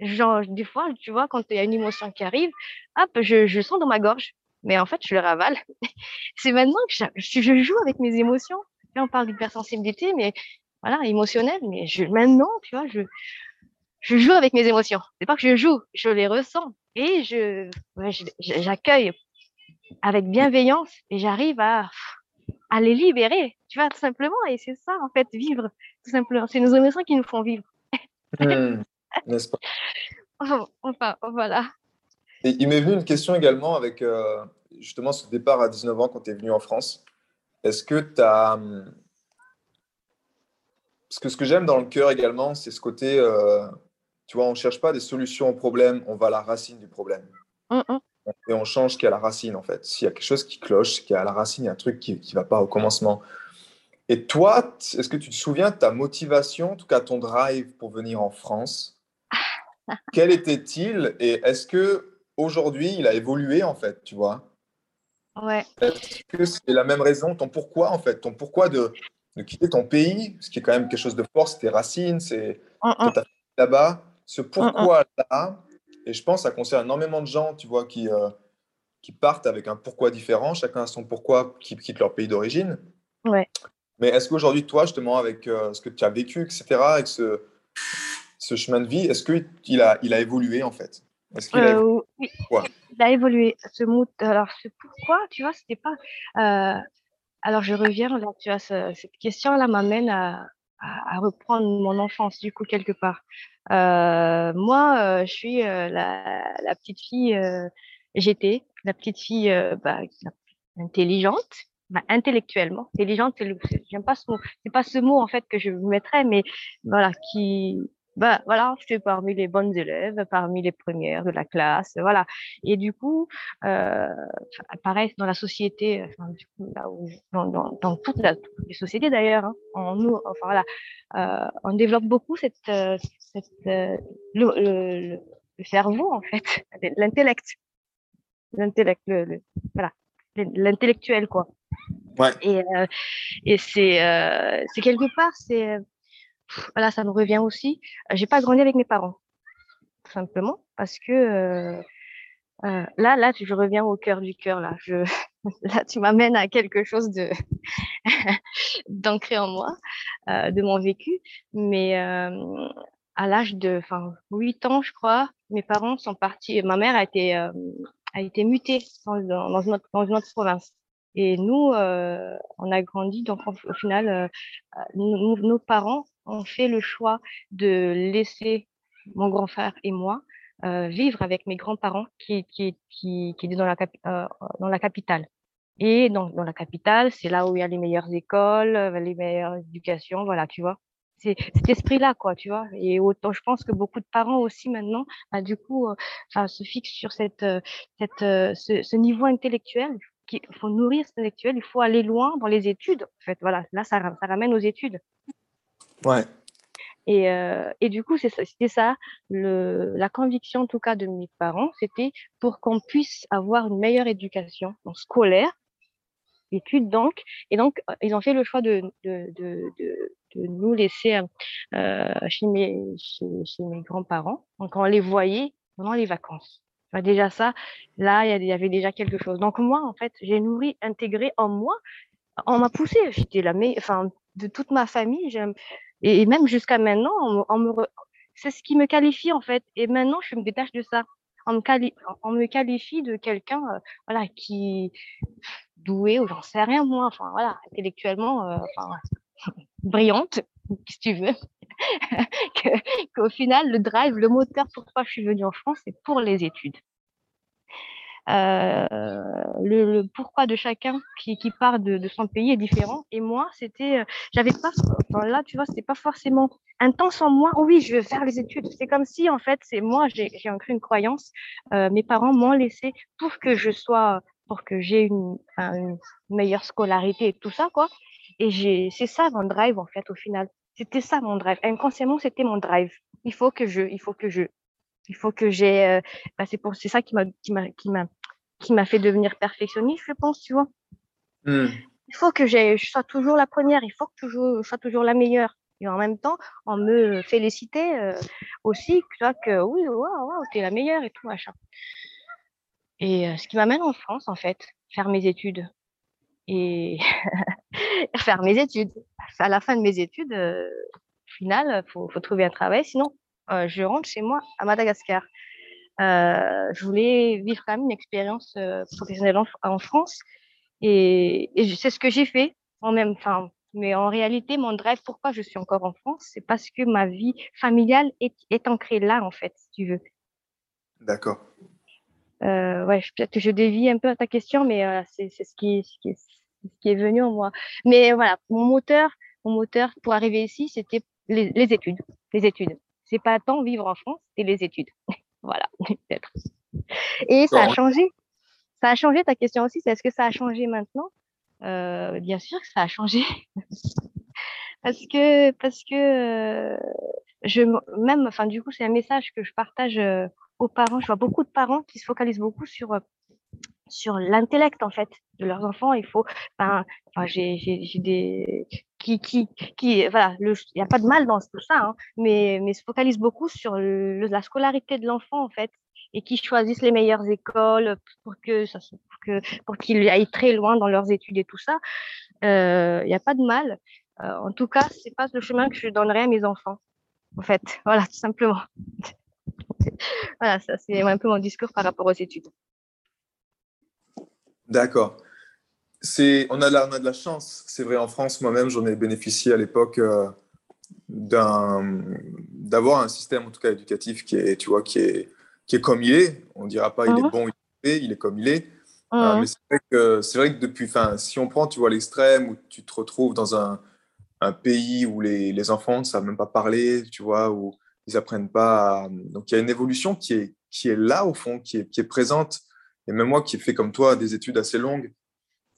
Genre, des fois, tu vois, quand il y a une émotion qui arrive, hop, je, je sens dans ma gorge. Mais en fait, je le ravale. c'est maintenant que je, je, joue avec mes émotions. Là, on parle d'hypersensibilité, mais voilà, émotionnelle. Mais je, maintenant, tu vois, je, je joue avec mes émotions. C'est pas que je joue, je les ressens et je, j'accueille avec bienveillance et j'arrive à, à les libérer, tu vois, tout simplement. Et c'est ça, en fait, vivre, tout simplement. C'est nos émotions qui nous font vivre. Hmm, n'est-ce pas? Enfin, voilà. Et il m'est venu une question également avec euh, justement ce départ à 19 ans quand tu es venu en France. Est-ce que tu as. Hmm, parce que ce que j'aime dans le cœur également, c'est ce côté. Euh, tu vois, on ne cherche pas des solutions au problème, on va à la racine du problème. Et on change ce qui est à la racine, en fait. S'il y a quelque chose qui cloche, qui est à la racine, il y a un truc qui ne va pas au commencement. Et toi, est-ce que tu te souviens de ta motivation, en tout cas ton drive pour venir en France? Quel était-il? Et est-ce que aujourd'hui il a évolué, en fait, tu vois? Ouais. Est-ce que c'est la même raison, ton pourquoi, en fait? Ton pourquoi de, de quitter ton pays, ce qui est quand même quelque chose de fort, c'est tes racines, c'est mm, là-bas ce mm, mm. pourquoi-là, et je pense que ça concerne énormément de gens, tu vois, qui, euh, qui partent avec un pourquoi différent, chacun a son pourquoi qui quitte leur pays d'origine. Ouais. Mais est-ce qu'aujourd'hui, toi, justement, avec euh, ce que tu as vécu, etc., avec ce, ce chemin de vie, est-ce qu'il a, il a évolué, en fait? Est-ce qu'il a, euh, oui. il a évolué. Ce mot, alors, ce pourquoi, tu vois, c'était pas. alors, je reviens là, tu vois, cette question-là m'amène à, à, reprendre mon enfance, du coup, quelque part. Euh, moi, euh, je suis euh, la, la, petite fille, j'étais la petite fille bah, intelligente, bah, intellectuellement. Intelligente, j'aime pas ce mot, c'est pas ce mot en fait que je mettrais, mais voilà, qui bah voilà, j'étais parmi les bonnes élèves, parmi les premières de la classe, voilà. Et du coup, euh, pareil dans la société, enfin, du coup, là où, dans, dans, dans toutes les sociétés d'ailleurs, hein, on nous, enfin voilà, euh, on développe beaucoup cette, euh, cette euh, le, le, le, cerveau en fait, l'intellect, l'intellect, le, voilà, l'intellectuel quoi. Ouais. Et, euh, et c'est, euh, c'est quelque part, c'est voilà, ça me revient aussi. J'ai pas grandi avec mes parents, tout simplement, parce que euh, là, là, je reviens au cœur du cœur. Là, je, là, tu m'amènes à quelque chose de d'ancré en moi, de mon vécu. Mais à l'âge de, enfin, 8 ans, je crois, mes parents sont partis. Ma mère a été a été mutée dans, dans, une autre, province. Et nous, euh, on a grandi, donc au, final, euh, nos parents ont fait le choix de laisser mon grand frère et moi euh, vivre avec mes grands-parents qui, qui, qui, qui étaient dans la, dans la capitale. Et dans, dans la capitale, c'est là où il y a les meilleures écoles, les meilleures éducations, voilà, tu vois. C'est cet esprit-là, quoi, tu vois? Et autant, je pense que beaucoup de parents aussi maintenant, bah, du coup, euh, se fixent sur cette, cette, ce, ce niveau intellectuel il faut nourrir cet intellectuel, il faut aller loin dans les études. En fait, voilà, là, ça, ça ramène aux études. Ouais. Et, euh, et du coup, c'était ça, le, la conviction en tout cas de mes parents, c'était pour qu'on puisse avoir une meilleure éducation donc scolaire, études donc. Et donc, ils ont fait le choix de, de, de, de, de nous laisser euh, chez mes, chez, mes grands-parents. Donc, on les voyait pendant les vacances. Déjà ça, là, il y avait déjà quelque chose. Donc moi, en fait, j'ai nourri, intégré en moi. On m'a poussé. J'étais la mais enfin, de toute ma famille. Et même jusqu'à maintenant, c'est ce qui me qualifie en fait. Et maintenant, je me détache de ça. On me, qualifie, on me qualifie de quelqu'un, euh, voilà, qui doué ou j'en sais rien moi. Enfin voilà, intellectuellement, euh, enfin, brillante, si tu veux. qu'au final, le drive, le moteur pour pourquoi je suis venue en France, c'est pour les études. Euh, le, pourquoi de chacun qui, part de, son pays est différent. Et moi, c'était, euh, j'avais pas, enfin là, tu vois, c'était pas forcément intense en moi. Oui, je veux faire les études. C'est comme si, en fait, c'est moi, j'ai ancré une croyance. Euh, mes parents m'ont laissé pour que je sois, pour que j'ai une, une, meilleure scolarité et tout ça, quoi. Et c'est ça mon drive, en fait, au final. C'était ça mon drive. Inconsciemment, c'était mon drive. Il faut que je, il faut que je, il faut que j'ai. Euh, bah c'est pour, c'est ça qui m'a, qui m'a, qui m'a, qui m'a fait devenir perfectionniste, je pense, tu vois. Hmm. Il faut que je sois toujours la première. Il faut que toujours, je sois toujours la meilleure. Et en même temps, on me félicitait aussi, tu vois, que oui, waouh, wow, t'es la meilleure et tout, machin. Et ce qui m'amène en France, en fait, faire mes études. Et faire mes études. À la fin de mes études, au final, il faut, faut, trouver un travail. Sinon, je rentre chez moi à Madagascar. Euh, je voulais vivre quand même une expérience professionnelle en, France. Et, et c'est ce que j'ai fait en même temps. Mais en réalité, mon drive, pourquoi je suis encore en France, c'est parce que ma vie familiale est, est ancrée là, en fait, si tu veux. D'accord. Euh, ouais, peut-être que je dévie un peu à ta question, mais euh, c'est ce qui, ce, qui ce qui est venu en moi. Mais voilà, mon moteur, mon moteur pour arriver ici, c'était les, les, études. Les études. C'est pas tant vivre en France, c'est les études. voilà, peut-être. Et ça a changé. Ça a changé ta question aussi. C'est est-ce que ça a changé maintenant? Euh, Bien sûr que ça a changé. parce que parce que euh, je même, enfin du coup, c'est un message que je partage euh, aux parents. Je vois beaucoup de parents qui se focalisent beaucoup sur sur l'intellect en fait de leurs enfants. Il faut, enfin, enfin j'ai des qui qui qui voilà, il n'y a pas de mal dans tout ça, hein, mais mais se focalisent beaucoup sur la scolarité de l'enfant en fait et qui choisissent les meilleures écoles pour que pour que pour qu'ils aillent très loin dans leurs études et tout ça. Euh, il n'y a pas de mal. Euh, en tout cas, c'est pas le chemin que je donnerais à mes enfants. En fait, voilà, tout simplement. voilà, ça c'est un peu mon discours par rapport aux études. D'accord. C'est, on, a de la, on a de la chance. C'est vrai, en France, moi-même, j'en ai bénéficié à l'époque euh, d'un, d'avoir un système, en tout cas éducatif, qui est, tu vois, qui est, qui est comme il est. On ne dira pas il est mhm. bon, il est, il est comme il est. Euh, mhm. mais c'est vrai, que, c'est vrai que depuis, fin, si on prend, tu vois, l'extrême où tu te retrouves dans un, un pays où les, les, enfants ne savent même pas parler, tu vois, où ils apprennent pas. Donc il y a une évolution qui est, qui est là au fond, qui est, qui est présente. Et même moi qui ai fait comme toi des études assez longues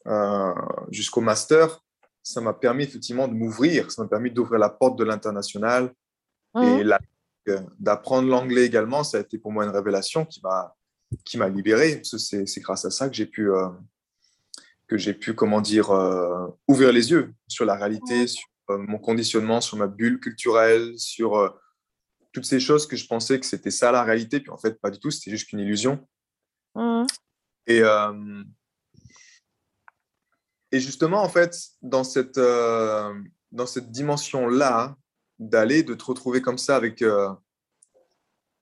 euh, jusqu'au master, ça m'a permis effectivement de m'ouvrir, ça m'a permis d'ouvrir la porte de l'international et mmh. d'apprendre l'anglais également. Ça a été pour moi une révélation qui m'a qui m'a libéré. C'est grâce à ça que j'ai pu euh, que j'ai pu comment dire euh, ouvrir les yeux sur la réalité, sur mon conditionnement, sur ma bulle culturelle, sur toutes ces choses que je pensais que c'était ça la réalité, puis en fait, pas du tout, c'était juste une illusion. Mmh. Et, euh, et justement, en fait, dans cette, euh, dans cette dimension-là, d'aller, de te retrouver comme ça avec, euh,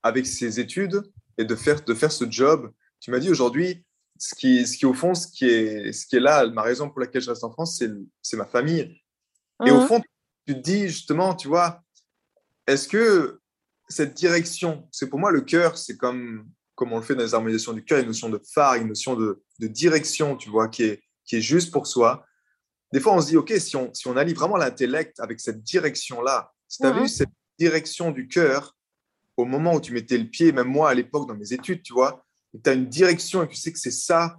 avec ces études et de faire, de faire ce job, tu m'as dit aujourd'hui, ce qui, ce qui, au fond, ce qui, est, ce qui est là, ma raison pour laquelle je reste en France, c'est ma famille. Et au mmh. fond, tu te dis justement, tu vois, est-ce que cette direction, c'est pour moi le cœur, c'est comme, comme on le fait dans les harmonisations du cœur, une notion de phare, une notion de, de, direction, tu vois, qui est, qui est juste pour soi. Des fois, on se dit, OK, si on, si on allie vraiment l'intellect avec cette direction-là, si tu as vu cette direction du cœur, au moment où tu mettais le pied, même moi à l'époque dans mes études, tu vois, tu as une direction et tu sais que c'est ça,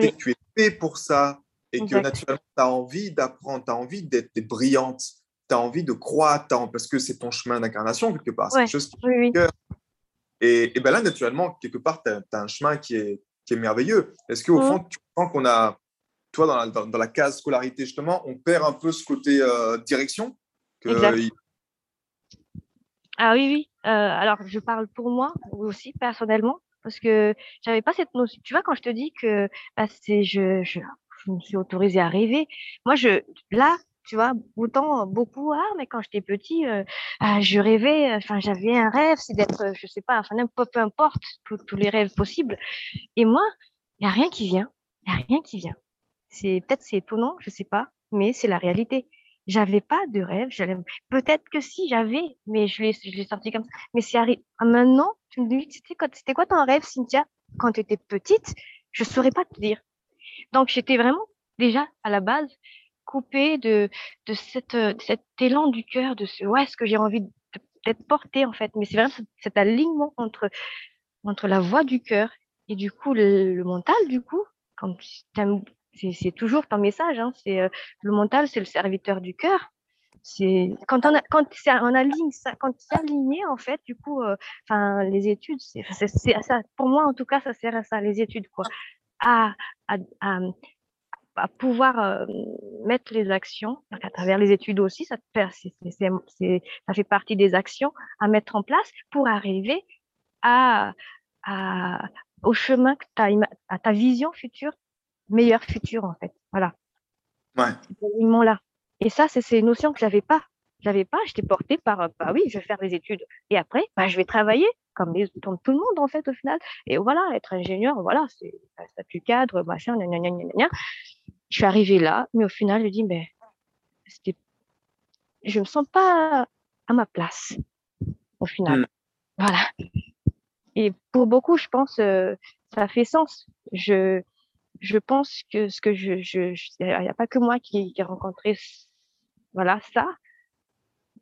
et que tu es fait pour ça, et que naturellement, tu as envie d'apprendre, tu as envie d'être brillante, tu as envie de croître parce que c'est ton chemin d'incarnation quelque part. C'est quelque chose qui oui, oui. Et, et ben là, naturellement, quelque part, tu as, un chemin qui est, qui est merveilleux. Est-ce qu'au mmh. fond, tu penses qu'on a, toi, dans la, dans, la, case scolarité, justement, on perd un peu ce côté euh, direction que Ah oui, oui. Euh, alors, je parle pour moi aussi, personnellement, parce que j'avais pas cette notion. Tu vois, quand je te dis que bah, c'est, je, je, je me suis autorisée à rêver, moi, je, là, tu vois, autant beaucoup, ah, mais quand j'étais petit, ah, je rêvais, enfin, j'avais un rêve, c'est d'être, je sais pas, enfin, peu importe, tous les rêves possibles. Et moi, il n'y a rien qui vient, il n'y a rien qui vient. C'est, peut-être c'est étonnant, je sais pas, mais c'est la réalité. J'avais pas de rêve, peut-être que si j'avais, mais je l'ai, je l'ai sorti comme ça. Mais c'est arrivé, ah, maintenant, tu me dis, c'était quoi, c'était quoi ton rêve, Cynthia, quand tu étais petite? Je saurais pas te dire. Donc, j'étais vraiment, déjà, à la base, coupé de, de, cette, cet élan du cœur, de ce ouais, ce que j'ai envie d'être porté en fait. Mais c'est vraiment cet alignement entre, entre la voix du cœur et du coup le, mental, du coup, quand c'est toujours ton message, hein, euh, le mental, c'est le serviteur du cœur. Quand on a, quand on aligne ça, quand c'est aligné en fait, du coup, euh, les études, c'est ça. Pour moi en tout cas, ça sert à ça, les études quoi, à pouvoir euh, mettre les actions, à travers les études aussi, ça, fait, ça fait partie des actions à mettre en place pour arriver à, à au chemin que as, à ta vision future, meilleure future en fait. Voilà. Ouais. là. Et ça, c'est ces notions que j'avais pas. J'avais pas, j'étais portée par, bah oui, je vais faire des études. Et après, bah, je vais travailler comme, les, tout le monde, en fait, au final. Et voilà, être ingénieur, voilà, c'est un statut cadre, machin, gna, gna, gna, gna, Je suis arrivée là, mais au final, je dis, mais c'était, je me sens pas à ma place, au final. Hmm. Voilà. Et pour beaucoup, je pense, euh, ça fait sens. Je, je pense que ce que je, je, il n'y a pas que moi qui, qui ai rencontré, voilà, ça.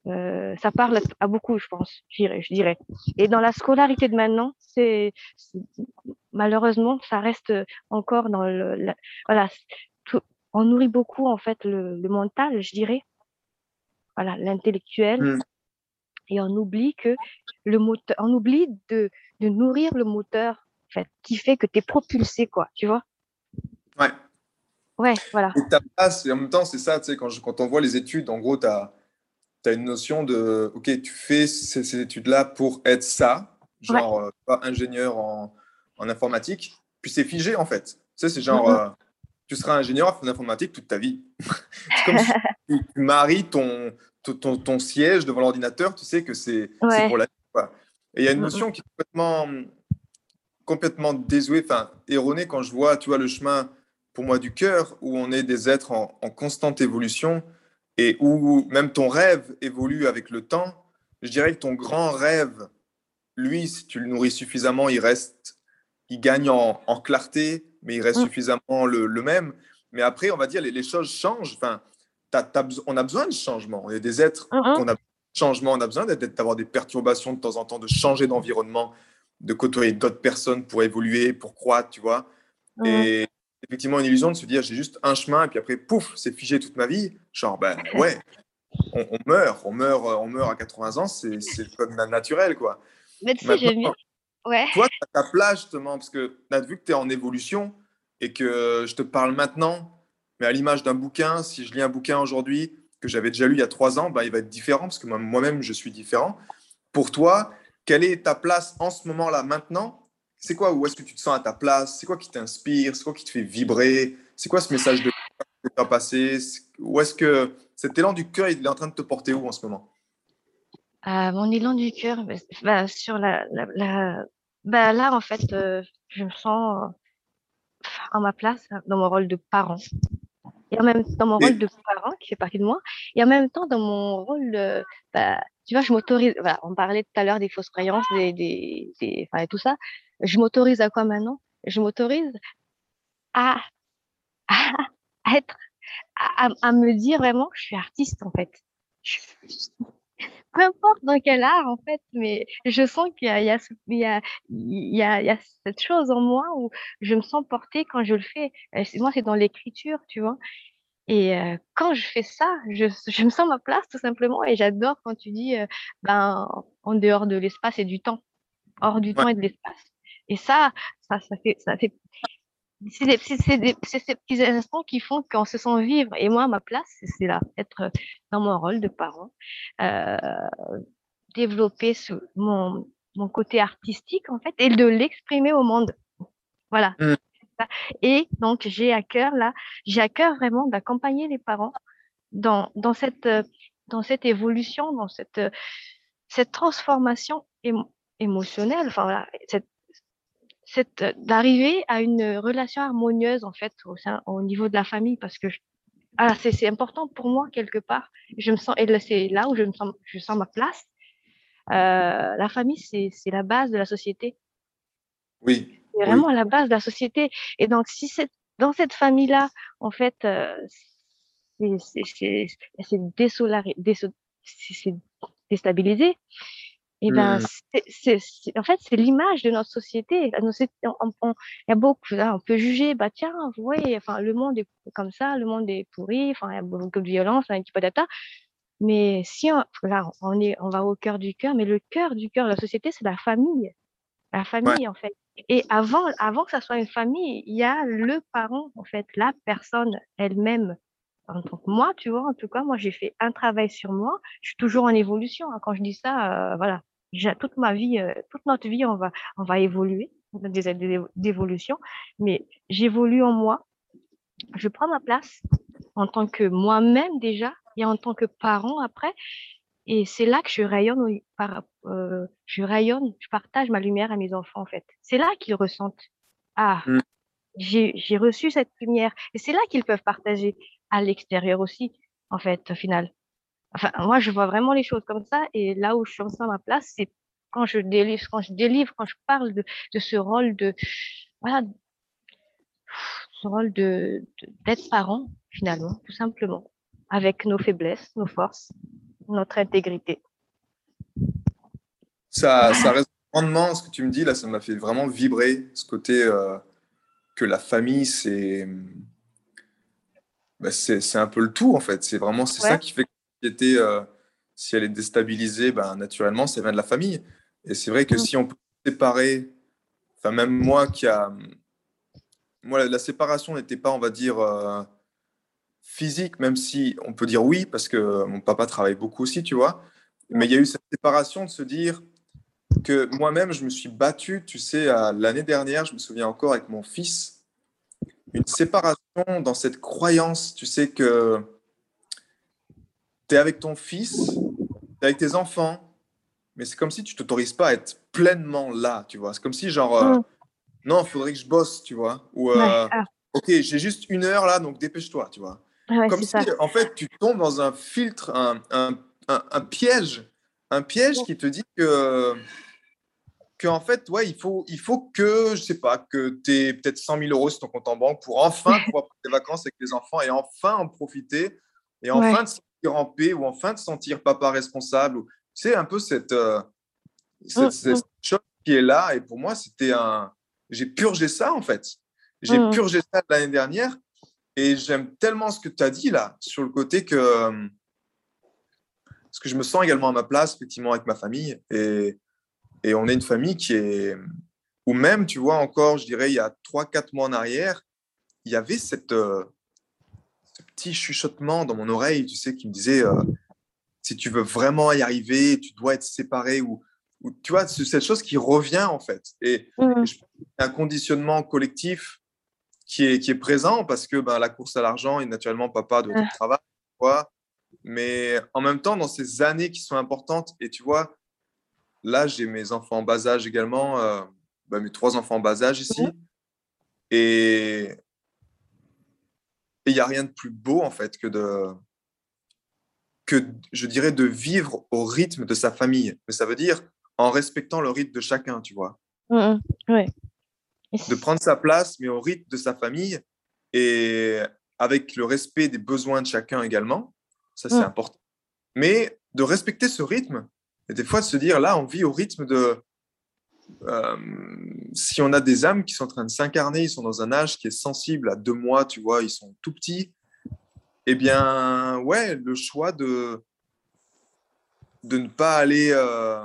Euh, ça parle à beaucoup, je pense, je dirais, je dirais. Et dans la scolarité de maintenant, c'est malheureusement, ça reste encore dans le, voilà, on nourrit beaucoup en fait le, le mental, je dirais, voilà, l'intellectuel, mmh. et on oublie que le moteur, on oublie de, de nourrir le moteur, en fait, qui fait que tu es propulsé, quoi, tu vois? Ouais. Ouais, voilà. Et ta place, et en même temps, c'est ça, tu sais, quand, quand on voit les études, en gros, tu as tu as une notion de, OK, tu fais ces, études-là pour être ça, genre euh, pas ingénieur en, en, informatique, puis c'est figé en fait. Tu sais, c'est genre, mm-hmm. euh, tu seras ingénieur en informatique toute ta vie. c'est comme si tu, maries ton, ton, ton, siège devant l'ordinateur, tu sais que c'est pour la vie. Et il y a une notion qui est complètement, complètement désuée, enfin erronée quand je vois, tu vois, le chemin pour moi du cœur, où on est des êtres en, en constante évolution et où même ton rêve évolue avec le temps, je dirais que ton grand rêve, lui, si tu le nourris suffisamment, il reste, il gagne en, clarté, mais il reste mm. suffisamment le, même. Mais après, on va dire, les, les choses changent. Enfin, on a besoin de changement. Y a des êtres mm-hmm. qu'on a besoin de changement, on a besoin d'avoir des perturbations de temps en temps, de changer d'environnement, de côtoyer d'autres personnes pour évoluer, pour croître, tu vois. Mm. Et effectivement une illusion de se dire j'ai juste un chemin et puis après, pouf, c'est figé toute ma vie. Genre, ben ouais, on, meurt, on meurt, on meurt à 80 ans, c'est le code naturel, quoi. Mais tu sais, Ouais. Toi, tu as ta place justement, parce que tu as vu que tu es en évolution et que je te parle maintenant, mais à l'image d'un bouquin, si je lis un bouquin aujourd'hui que j'avais déjà lu il y a trois ans, ben, il va être différent parce que moi-même, je suis différent. Pour toi, quelle est ta place en ce moment-là, maintenant c'est quoi Où est-ce que tu te sens à ta place? C'est quoi qui t'inspire? C'est quoi qui te fait vibrer? C'est quoi ce message de que tu as passé Où est-ce que cet élan du cœur, il est en train de te porter où en ce moment? Euh, Mon élan du cœur, bah, bah, sur la, bah, là, en fait, euh, je me sens euh, en ma place, dans mon rôle de parent. Et en même temps, dans mon rôle de parent, qui fait partie de moi, et en même temps, dans mon rôle de, tu vois, je m'autorise, on parlait tout à l'heure des fausses croyances, des, des, des enfin, tout ça. Je m'autorise à quoi maintenant? Je m'autorise à, être, à, me dire vraiment, je suis artiste en fait. peu importe dans quel art en fait, mais je sens qu'il y a cette chose en moi où je me sens portée quand je le fais. Moi, c'est dans l'écriture, tu vois. Et euh, quand je fais ça, je, je, me sens ma place tout simplement. Et j'adore quand tu dis, euh, ben, en dehors de l'espace et du temps, hors du temps et de l'espace. Et ça, ça, ça fait, ça fait, c'est ces petits instants qui font qu'on se sent vivre. Et moi, ma place, c'est là, être dans mon rôle de parent, euh, développer ce, mon, mon côté artistique, en fait, et de l'exprimer au monde. Voilà. Mmh. Et donc, j'ai à cœur, là, j'ai à cœur vraiment d'accompagner les parents dans, dans, cette, dans cette évolution, dans cette, cette transformation émotionnelle, enfin voilà, cette, cette, d'arriver à une relation harmonieuse, en fait, au, niveau de la famille, parce que ah, c'est important pour moi, quelque part. Je me sens, et c'est là où je me sens, je sens ma place. Euh, la famille, c'est la base de la société. Oui. C'est vraiment la base de la société. Et donc, si c'est dans cette famille-là, en fait, euh, c'est déstabilisé, et ben, mmh. c'est, en fait, c'est l'image de notre société. On, il y a beaucoup, on peut juger, bah tiens, ouais, enfin, le monde est comme ça, le monde est pourri, enfin, il y a beaucoup de violence, un petit peu d'attaque. Mais si on, là, on est, on va au cœur du cœur, mais le cœur du cœur de la société, c'est la famille. La famille, en fait. Et avant, avant que ça soit une famille, il y a le parent, en fait, la personne elle-même. En tant que moi, tu vois, en tout cas, moi, j'ai fait un travail sur moi. Je suis toujours en évolution. hein. Quand je dis ça, euh, voilà, toute ma vie, euh, toute notre vie, on va, on va évoluer, des d'évo- d'évolution. Mais j'évolue en moi. Je prends ma place en tant que moi-même déjà et en tant que parent après. Et c'est là que je rayonne, par, euh, je rayonne, je partage ma lumière à mes enfants, en fait. C'est là qu'ils ressentent, ah, Mm. j'ai, reçu cette lumière. Et c'est là qu'ils peuvent partager à l'extérieur aussi, en fait, au final. Enfin, moi, je vois vraiment les choses comme ça. Et là où je suis à ma place, c'est quand je délivre, quand je délivre, quand je parle de, de ce rôle de, voilà, ce rôle de- d'être parent, finalement, tout simplement, avec nos faiblesses, nos forces, notre intégrité. Ça, ça reste grandement ce que tu me dis là, ça m'a fait vraiment vibrer ce côté euh, que la famille, c'est bah, c'est un peu le tout en fait. C'est vraiment c'est ça qui fait que euh, si elle est déstabilisée, ben, naturellement, ça vient de la famille. Et c'est vrai que Mm. si on peut séparer, enfin même moi qui a, moi la, la séparation n'était pas, on va dire, euh, physique, même si on peut dire oui parce que mon papa travaille beaucoup aussi, tu vois. Mais il y a eu cette séparation de se dire que moi-même, je me suis battu, tu sais, l'année dernière, je me souviens encore avec mon fils, une séparation dans cette croyance, tu sais, que tu es avec ton fils, tu es avec tes enfants, mais c'est comme si tu t'autorises pas à être pleinement là, tu vois. C'est comme si, genre, euh, Mm. non, il faudrait que je bosse, tu vois. Ou, Ouais, euh, ah, ok, j'ai juste une heure là, donc dépêche-toi, tu vois. Ouais, Comme si, ça. en fait, tu tombes dans un filtre, un, un, un, un piège, un piège Ouais. qui te dit que, que en fait, ouais, il faut, il faut que, je sais pas, que tu aies peut-être 100 000 euros sur ton compte en banque pour enfin pouvoir prendre des vacances avec les enfants et enfin en profiter et enfin Ouais. te sentir en paix ou enfin te sentir papa responsable. ou- Tu sais, un peu cette, euh, cette, cette chose qui est là. Et pour moi, c'était un. J'ai purgé ça, en fait. J'ai mm. purgé ça l'année dernière. Et j'aime tellement ce que tu as dit là, sur le côté que. euh, Parce que je me sens également à ma place, effectivement, avec ma famille. Et, et on est une famille qui est. Ou même, tu vois, encore, je dirais, il y a 3-4 mois en arrière, il y avait cette, euh, ce petit chuchotement dans mon oreille, tu sais, qui me disait euh, si tu veux vraiment y arriver, tu dois être séparé. Ou, ou tu vois, c'est cette chose qui revient, en fait. Et, Mm. et je pense un conditionnement collectif qui est, qui est présent parce que ben, la course à l'argent, et naturellement, papa être au travail. Mais en même temps, dans ces années qui sont importantes, et tu vois, là, j'ai mes enfants en bas âge également, euh, ben, mes trois enfants en bas âge ici. Et il n'y a rien de plus beau, en fait, que de, que je dirais de vivre au rythme de sa famille. Mais ça veut dire en respectant le rythme de chacun, tu vois. Mm, mm. Ouais. De prendre sa place, mais au rythme de sa famille et avec le respect des besoins de chacun également. Ça, c'est Mm. important. Mais de respecter ce rythme et des fois de se dire là, on vit au rythme de. euh, si on a des âmes qui sont en train de s'incarner, ils sont dans un âge qui est sensible à deux mois, tu vois, ils sont tout petits. Eh bien, ouais, le choix de, de ne pas aller. euh,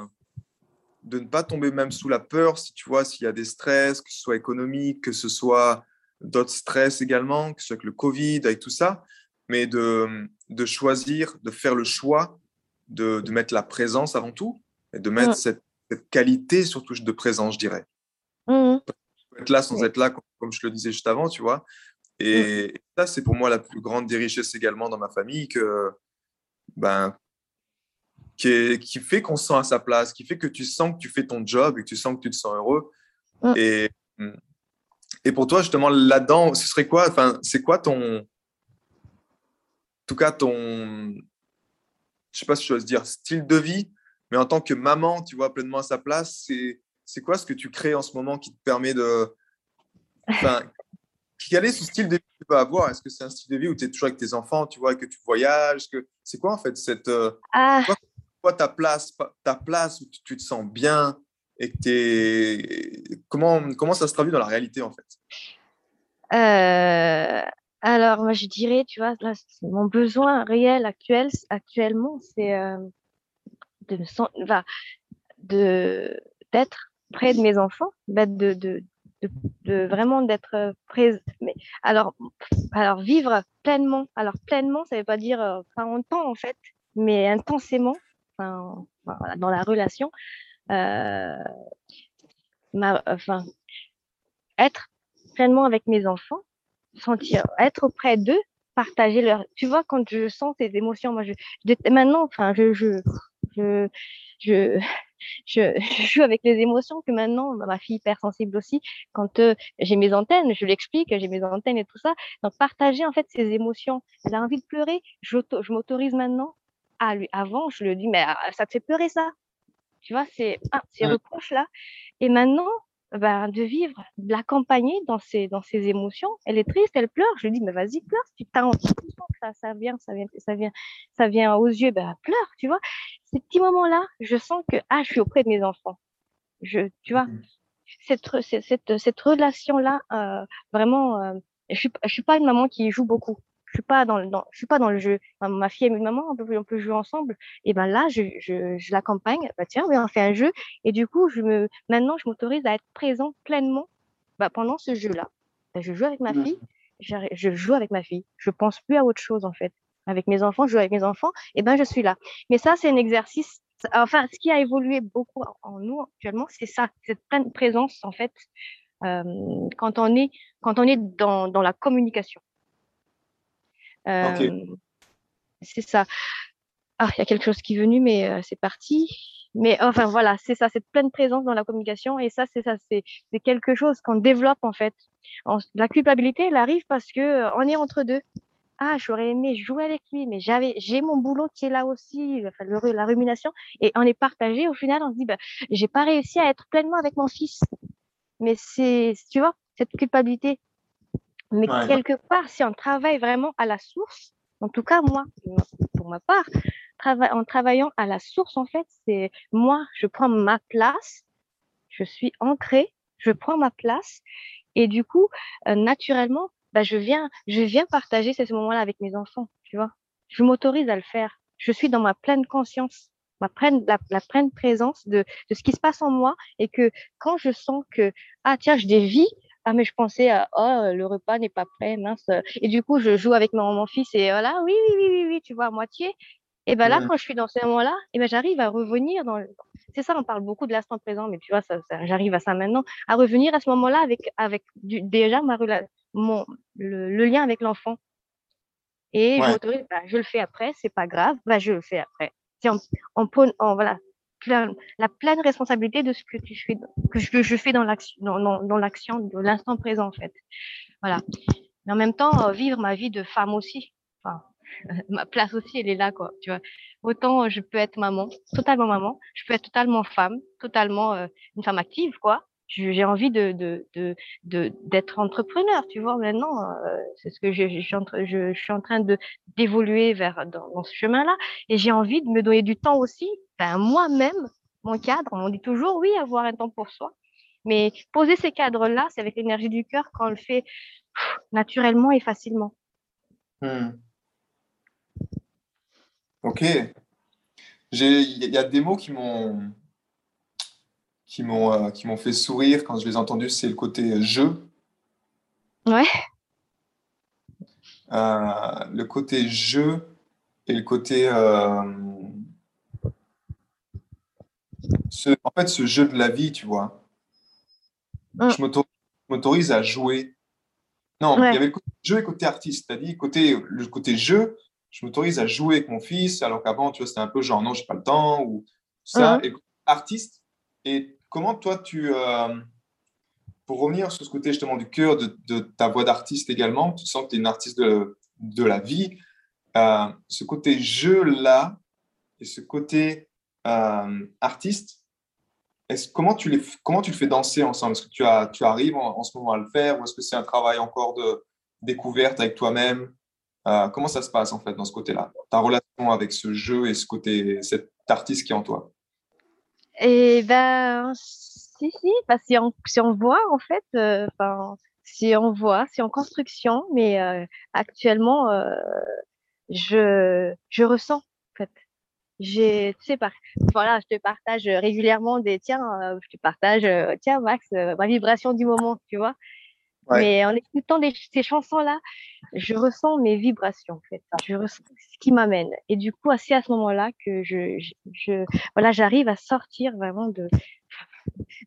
de ne pas tomber même sous la peur, si tu vois, s'il y a des stress, que ce soit économique, que ce soit d'autres stress également, que ce soit avec le Covid, avec tout ça, mais de, de choisir, de faire le choix de, de mettre la présence avant tout et de mettre Mm. cette, cette qualité surtout de présence, je dirais. Mm, Être là sans être là, comme, comme je le disais juste avant, tu vois. Et, et ça, c'est pour moi la plus grande des richesses également dans ma famille, que, ben, qui, est- qui fait qu'on se sent à sa place, qui fait que tu sens que tu fais ton job et que tu sens que tu te sens heureux. Mm. Et, et pour toi, justement, là-dedans, ce serait quoi Enfin, c'est quoi ton. En tout cas, ton. Je sais pas si je dois dire style de vie, mais en tant que maman, tu vois, pleinement à sa place, c'est, c'est quoi ce que tu crées en ce moment qui te permet de. Enfin, quel est ce style de vie que tu peux avoir? Est-ce que c'est un style de vie où tu es toujours avec tes enfants, tu vois, et que tu voyages que... C'est quoi en fait cette. euh, Ah, ta place, ta place où tu, te sens bien et que. Comment, comment ça se traduit dans la réalité en fait? Euh, alors, moi, je dirais, tu vois, là, mon besoin réel actuel, actuellement, c'est euh, de me sen- enfin, de d'être près de mes enfants, bah, de, de, de, vraiment d'être présent. Mais alors, alors vivre pleinement. Alors pleinement, ça ne veut pas dire pas en temps en fait, mais intensément, dans la relation. Euh, enfin, être pleinement avec mes enfants, sentir, être auprès d'eux, partager leur. Tu vois, quand je sens ces émotions, moi, je, maintenant, enfin, je, je, je, je, joue avec les émotions que maintenant, ma fille hyper sensible aussi, quand euh, j'ai mes antennes, je l'explique, j'ai mes antennes et tout ça. Donc, partager en fait ces émotions. Elle a envie de pleurer, je m'autorise maintenant à lui. Avant, je lui dis, mais ah, ça te fait pleurer ça Tu vois, c'est ah, ces reproches-là. Et maintenant, ben, de vivre, de l'accompagner dans ses, dans ses émotions. Elle est triste, elle pleure. Je lui dis, mais vas-y, pleure. Si tu as envie, ça, ça vient, ça vient, ça vient, ça vient aux yeux, ben, pleure, tu vois. Ces petits moments-là, je sens que, ah, je suis auprès de mes enfants. Je, tu vois, mmh. cette, cette, cette relation-là, euh, vraiment, euh, je suis, je suis pas une maman qui joue beaucoup je suis pas dans, dans je suis pas dans le jeu. ma fille et ma maman, on peut, on peut jouer ensemble. Et ben là, je, je, je l'accompagne. Bah tiens, on fait un jeu. Et du coup, je me, maintenant, je m'autorise à être présent pleinement bah, pendant ce jeu-là. Bah, je joue avec ma fille. Je joue avec ma fille. Je pense plus à autre chose en fait. Avec mes enfants, je joue avec mes enfants. Et ben, je suis là. Mais ça, c'est un exercice. Enfin, ce qui a évolué beaucoup en nous actuellement, c'est ça, cette pleine présence en fait. Euh, quand on est quand on est dans, dans la communication. Euh, c'est ça. Ah, il y a quelque chose qui est venu, mais euh, c'est parti. Mais enfin voilà, c'est ça, cette pleine présence dans la communication. Et ça, c'est ça, c'est quelque chose qu'on développe en fait. la culpabilité, elle arrive parce que euh, on est entre deux. Ah, j'aurais aimé jouer avec lui, mais j'avais, j'ai mon boulot qui est là aussi, enfin, la rumination, et on est partagé. Au final, on se dit, bah, j'ai pas réussi à être pleinement avec mon fils. Mais c'est, tu vois, cette culpabilité, mais quelque part, si on travaille vraiment à la source, en tout cas, moi, pour ma part, en travaillant à la source, en fait, c'est moi, je prends ma place, je suis ancrée, je prends ma place, et du coup, euh, naturellement, bah, je viens, je viens partager ce moment-là avec mes enfants, tu vois. Je m'autorise à le faire. Je suis dans ma pleine conscience, ma pleine, la, la pleine présence de, de ce qui se passe en moi, et que quand je sens que, ah tiens, je dévie, ah mais je pensais à oh le repas n'est pas prêt mince et du coup je joue avec mon, mon fils et voilà oui oui oui oui oui tu vois à moitié. Et ben là quand je suis dans ce moment là et ben j'arrive à revenir dans c'est ça on parle beaucoup de l'instant présent mais tu vois ça, j'arrive à ça maintenant à revenir à ce moment là avec avec du, déjà ma mon le, lien avec l'enfant. Et je m'autorise bah, je le fais après c'est pas grave bah je le fais après. Si on, on, on la pleine responsabilité de ce que tu fais, que je, je fais dans l'action, dans, dans, l'action de l'instant présent en fait. Voilà. Mais en même temps, euh, vivre ma vie de femme aussi. Enfin, ma place aussi, elle est là quoi. Tu vois. Autant euh, je peux être maman, totalement maman. Je peux être totalement femme, totalement euh, une femme active quoi j'ai envie de de de d'être entrepreneur tu vois maintenant c'est ce que je, je, suis en, train de d'évoluer vers dans, ce chemin là et j'ai envie de me donner du temps aussi ben, moi-même, mon cadre, on dit toujours oui, avoir un temps pour soi. Mais poser ces cadres-là, c'est avec l'énergie du cœur qu'on le fait naturellement et facilement. Hmm. Ok. Il y a des mots qui m'ont qui m'ont euh, qui m'ont fait sourire quand je les ai entendus, c'est le côté jeu. Ouais. Euh, le côté jeu et le côté euh, en fait, ce jeu de la vie, tu vois. Mm. Je m'autorise à jouer. Non, il y avait le côté jeu et le côté artiste. C'est-à-dire, côté, le côté jeu, je m'autorise à jouer avec mon fils, alors qu'avant, tu vois, c'était un peu genre, non, j'ai pas le temps, ou ça. Mm. Et artiste, et comment toi, tu. Euh, pour revenir sur ce côté justement du cœur, de, ta voix d'artiste également, tu sens que tu es une artiste de, de la vie. Euh, ce côté jeu-là et ce côté euh, artiste, est comment, tu les, comment tu le fais danser ensemble? Est-ce que tu, as, tu arrives en, ce moment à le faire ou est-ce que c'est un travail encore de découverte avec toi-même? Comment ça se passe en fait dans ce côté-là? Ta relation avec ce jeu et ce côté, cet artiste qui est en toi? Eh ben, si, si, bah, si, on, si on voit en fait, euh, si on voit, si en construction, mais actuellement, je, je ressens en fait j'ai, tu sais, par, voilà, je te partage régulièrement des, tiens, euh, je te partage, euh, tiens, Max, euh, ma vibration du moment, tu vois. Mais en écoutant ces chansons-là, je ressens mes vibrations, en fait. Je ressens ce qui m'amène. Et du coup, c'est à ce moment-là que je, je, voilà, j'arrive à sortir vraiment de,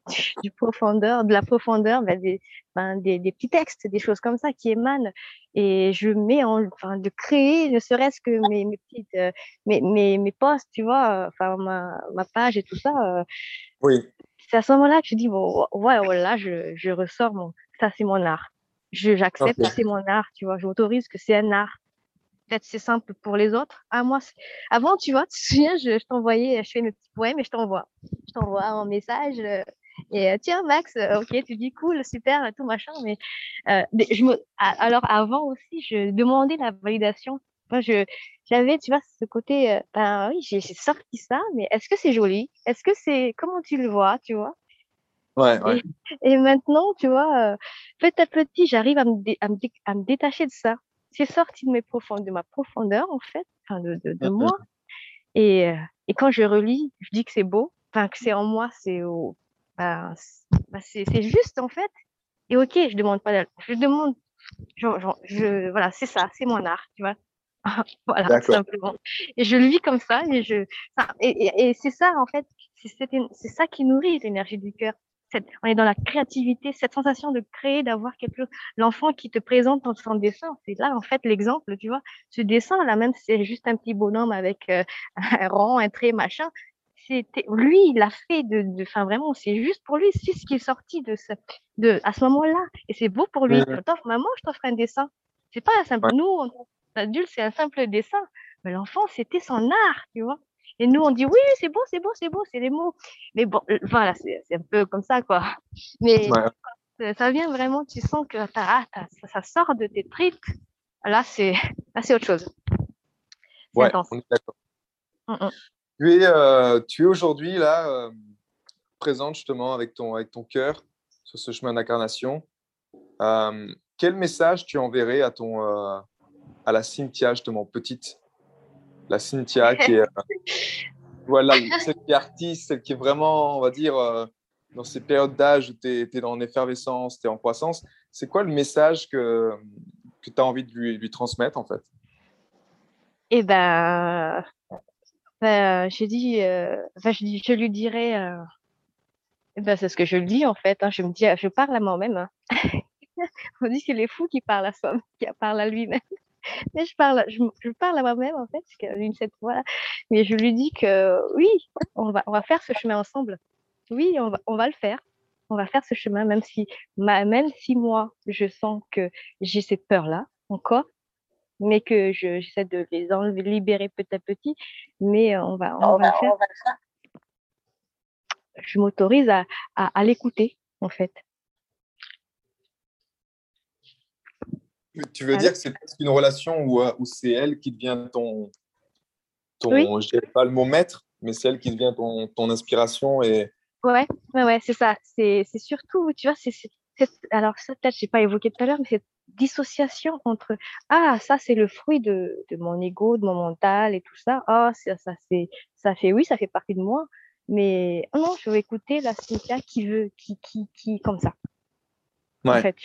du profondeur, de la profondeur, ben, des, ben, des, des, petits textes, des choses comme ça qui émanent. Et je mets en, enfin, de créer, ne serait-ce que mes, mes petites, euh, mes, mes, mes posts, tu vois, enfin, ma, ma page et tout ça. Euh, oui. C'est à ce moment-là que je dis, bon, ouais, voilà, je, je ressors mon, ça c'est mon art. Je, j'accepte que c'est mon art, tu vois, j'autorise que c'est un art peut-être c'est simple pour les autres. Ah, moi, avant, tu vois, tu te souviens, je, je t'envoyais, je fais mes petits poèmes et je t'envoie. Je t'envoie un message. Euh, et euh, tiens, Max, euh, ok, tu dis cool, super, tout machin. Mais je me, alors avant aussi, je demandais la validation. Moi, je, j'avais, tu vois, ce côté, ben oui, j'ai, sorti ça, mais est-ce que c'est joli? Est-ce que c'est, comment tu le vois, tu vois? Ouais, ouais. Et, maintenant, tu vois, petit à petit, j'arrive à me, à, à me détacher de ça c'est sorti de, mes profondeurs, de ma profondeur, en fait, enfin, de, de, de moi. Et, euh, et, quand je relis, je dis que c'est beau, enfin, que c'est en moi, c'est ben, ben c'est juste, en fait. Et ok, je demande pas, je demande, genre, genre, je, voilà, c'est ça, c'est mon art, tu vois. voilà, simplement. Et je le vis comme ça, et je, et, et, et c'est ça, en fait, c'est ça qui nourrit l'énergie du cœur on est dans la créativité, cette sensation de créer, d'avoir quelque chose. L'enfant qui te présente son dessin, c'est là en fait l'exemple, tu vois. Ce dessin là même, c'est juste un petit bonhomme avec euh, un rang, un trait, machin. C'était lui, il a fait de, enfin vraiment, c'est juste pour lui, c'est ce qui est sorti de ce, de à ce moment-là, et c'est beau pour lui. T'offre, maman, je t'offre un dessin. C'est pas un simple. Nous, adultes, c'est un simple dessin, mais l'enfant, c'était son art, tu vois. Et nous, on dit oui, c'est beau, c'est beau, c'est beau, c'est les mots. Mais bon, euh, voilà, c'est un peu comme ça, quoi. Mais ça vient vraiment, tu sens que ah, ça, sort de tes tripes. Là, c'est autre chose. Ouais, on est d'accord. Mm, mm. Tu es, euh, tu es aujourd'hui là, euh, présente justement avec ton, avec ton cœur sur ce chemin d'incarnation. quel message tu enverrais à, ton, à la Cynthia, justement, petite la Cynthia qui est, voilà, celle qui est artiste, celle qui est vraiment, on va dire, euh, dans ces périodes d'âge où tu es, dans l'effervescence, tu es en croissance. C'est quoi le message que, que tu as envie de lui, lui, transmettre, en fait? Eh ben, ben j'ai dit, euh, enfin, je, je, lui dirais, euh, eh ben, c'est ce que je lui dis, en fait. Hein, je me dis, je parle à moi-même. Hein. On dit que c'est les fous qui parlent à soi, qui parlent à lui-même. Mais je parle, je, je parle à moi-même en fait, une cette fois, mais je lui dis que oui, on va, on va faire ce chemin ensemble. Oui, on va, on va le faire. On va faire ce chemin, même si, même si moi, je sens que j'ai cette peur-là encore, mais que j'essaie de les enlever, libérer petit à petit. Mais on va, on, va, le faire. Je m'autorise à, à, à l'écouter, en fait. Tu veux dire que c'est une relation où, euh, où c'est elle qui devient ton, ton je dirais pas le mot maître, mais c'est elle qui devient ton, ton inspiration et. Ouais, ouais, ouais c'est ça. C'est surtout, tu vois, c'est alors ça peut-être j'ai pas évoqué tout à l'heure, mais cette dissociation entre ah ça c'est le fruit de, de mon ego, de mon mental et tout ça. Ah ça, ça c'est ça fait oui, ça fait partie de moi, mais oh non, je veux écouter la Cynthia qui veut, qui qui qui comme ça. Ouais. En fait,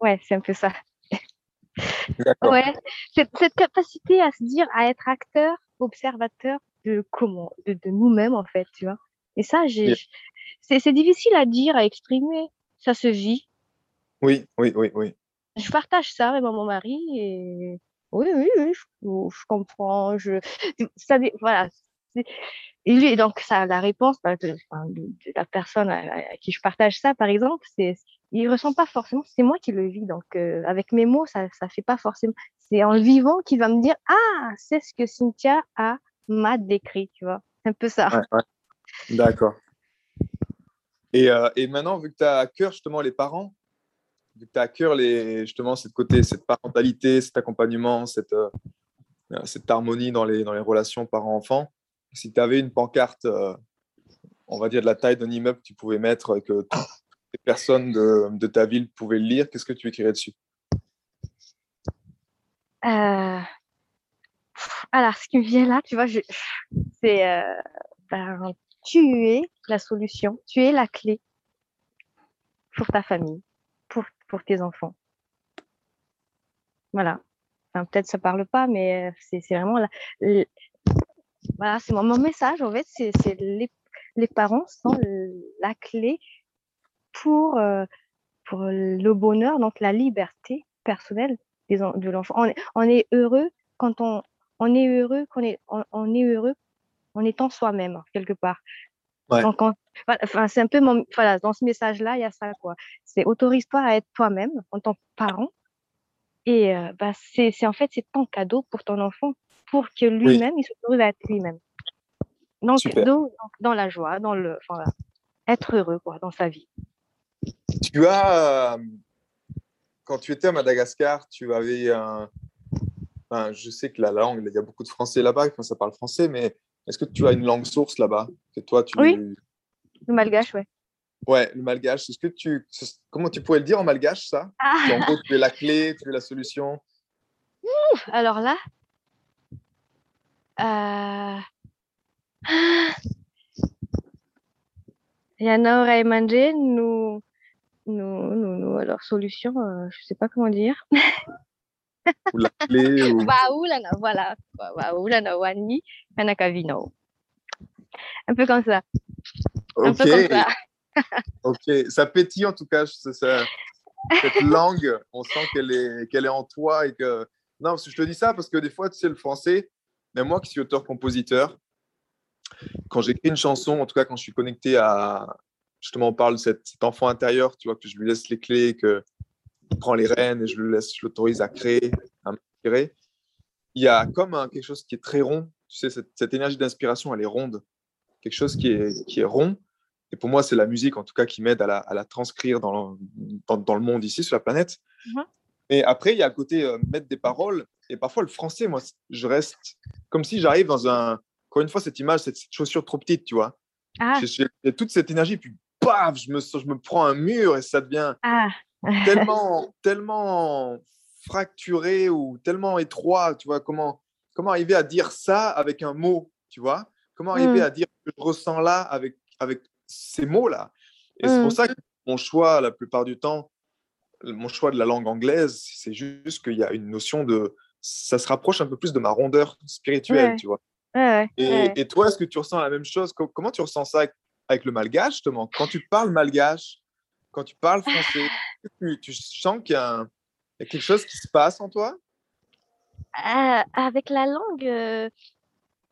ouais, c'est un peu ça. Ouais, cette, cette, capacité à se dire, à être acteur, observateur de comment, de, de nous-mêmes en fait, tu vois. Et ça, j'ai, c'est difficile à dire, à exprimer. Ça se vit. Oui, oui, oui, oui. Je partage ça avec mon mari et oui, oui, oui, je, je comprends. Je, ça, voilà, et donc, ça, la réponse bah, de, la personne à, qui je partage ça, par exemple, c'est, il ressent pas forcément, c'est moi qui le vis. Donc, euh, avec mes mots, ça, ça fait pas forcément. C'est en le vivant qu'il va me dire, ah, c'est ce que Cynthia a m'a décrit, tu vois. C'est un peu ça. D'accord. Et, euh, et, maintenant, vu que tu as à cœur justement les parents, vu que tu as à cœur les, justement cette côté, cette parentalité, cet accompagnement, cette, euh, cette harmonie dans les, dans les relations parents-enfants, si tu avais une pancarte, on va dire de la taille d'un immeuble, tu pouvais mettre et que les personnes de, ta ville pouvaient le lire, qu'est-ce que tu écrirais dessus? Euh, Alors, ce qui me vient là, tu vois, c'est euh, ben, tu es la solution, tu es la clé pour ta famille, pour, pour tes enfants. Voilà. Peut-être ça parle pas, mais c'est vraiment la, voilà, c'est mon, mon, message. En fait, c'est les, les, parents sont la clé pour, euh, pour le bonheur, donc la liberté personnelle des, de l'enfant. On, on, est heureux quand on, on est heureux, qu'on est, on, est heureux en étant soi-même quelque part. Donc, enfin, c'est un peu mon, voilà, dans ce message-là, il y a ça quoi. C'est autorise-toi à être toi-même en tant que parent. Et euh, bah, c'est, en fait c'est ton cadeau pour ton enfant, pour que lui-même il s'autorise à être lui-même. Donc, donc, dans la joie, dans le, enfin, être heureux quoi, dans sa vie. Tu as, euh, quand tu étais à Madagascar, tu avais un, je sais que la langue, il y a beaucoup de Français là-bas, ça parle français, mais est-ce que tu as une langue source là-bas? Toi, tu... Oui, le malgache, ouais. Ouais, le malgache. Est-ce que tu, comment tu pourrais le dire en malgache ça? Ah. En gros, tu es la clé, tu es la solution. alors là, euh... Yana Raimandé, nous, nous, nous, nous, alors solution, euh, je sais pas comment dire. ou la clé. Ou... voilà. Wani, Anakavino. Un peu comme ça. Un peu comme ça. ok, ça pétille en tout cas. Ça, cette langue, on sent qu'elle est, qu'elle est en toi et que. Non, parce que je te dis ça parce que des fois, tu sais, le français, même moi qui suis auteur-compositeur, quand j'écris une chanson, en tout cas quand je suis connecté à. Justement, on parle de cet, enfant intérieur, tu vois, que je lui laisse les clés, que prend les rênes et je le laisse, je l'autorise à créer, à m'inspirer. Il y a comme quelque chose qui est très rond. Tu sais, cette, cette énergie d'inspiration, elle est ronde. Quelque chose qui est, qui est rond. Et pour moi, c'est la musique, en tout cas, qui m'aide à la, à la, transcrire dans le, dans, le monde ici, sur la planète. Mm-hmm. Et après, il y a à côté euh, mettre des paroles. Et parfois, le français, moi, je reste comme si j'arrive dans un. Encore une fois, cette image, cette, chaussure trop petite, tu vois. Ah. J'ai toute cette énergie, puis paf, je me, je me prends un mur et ça devient ah. tellement, tellement fracturé ou tellement étroit, tu vois, comment, comment arriver à dire ça avec un mot, tu vois? Comment arriver mmh. à dire ce que je ressens là avec, avec ces mots-là? Et c'est pour mmh. ça que mon choix, la plupart du temps, mon choix de la langue anglaise, c'est juste qu'il y a une notion de... Ça se rapproche un peu plus de ma rondeur spirituelle, tu vois? et, et, toi, est-ce que tu ressens la même chose? Comment tu ressens ça? Avec, le malgache, justement Quand tu parles malgache, quand tu parles français, tu, sens qu'il y, a quelque chose qui se passe en toi? Euh, Avec la langue, euh,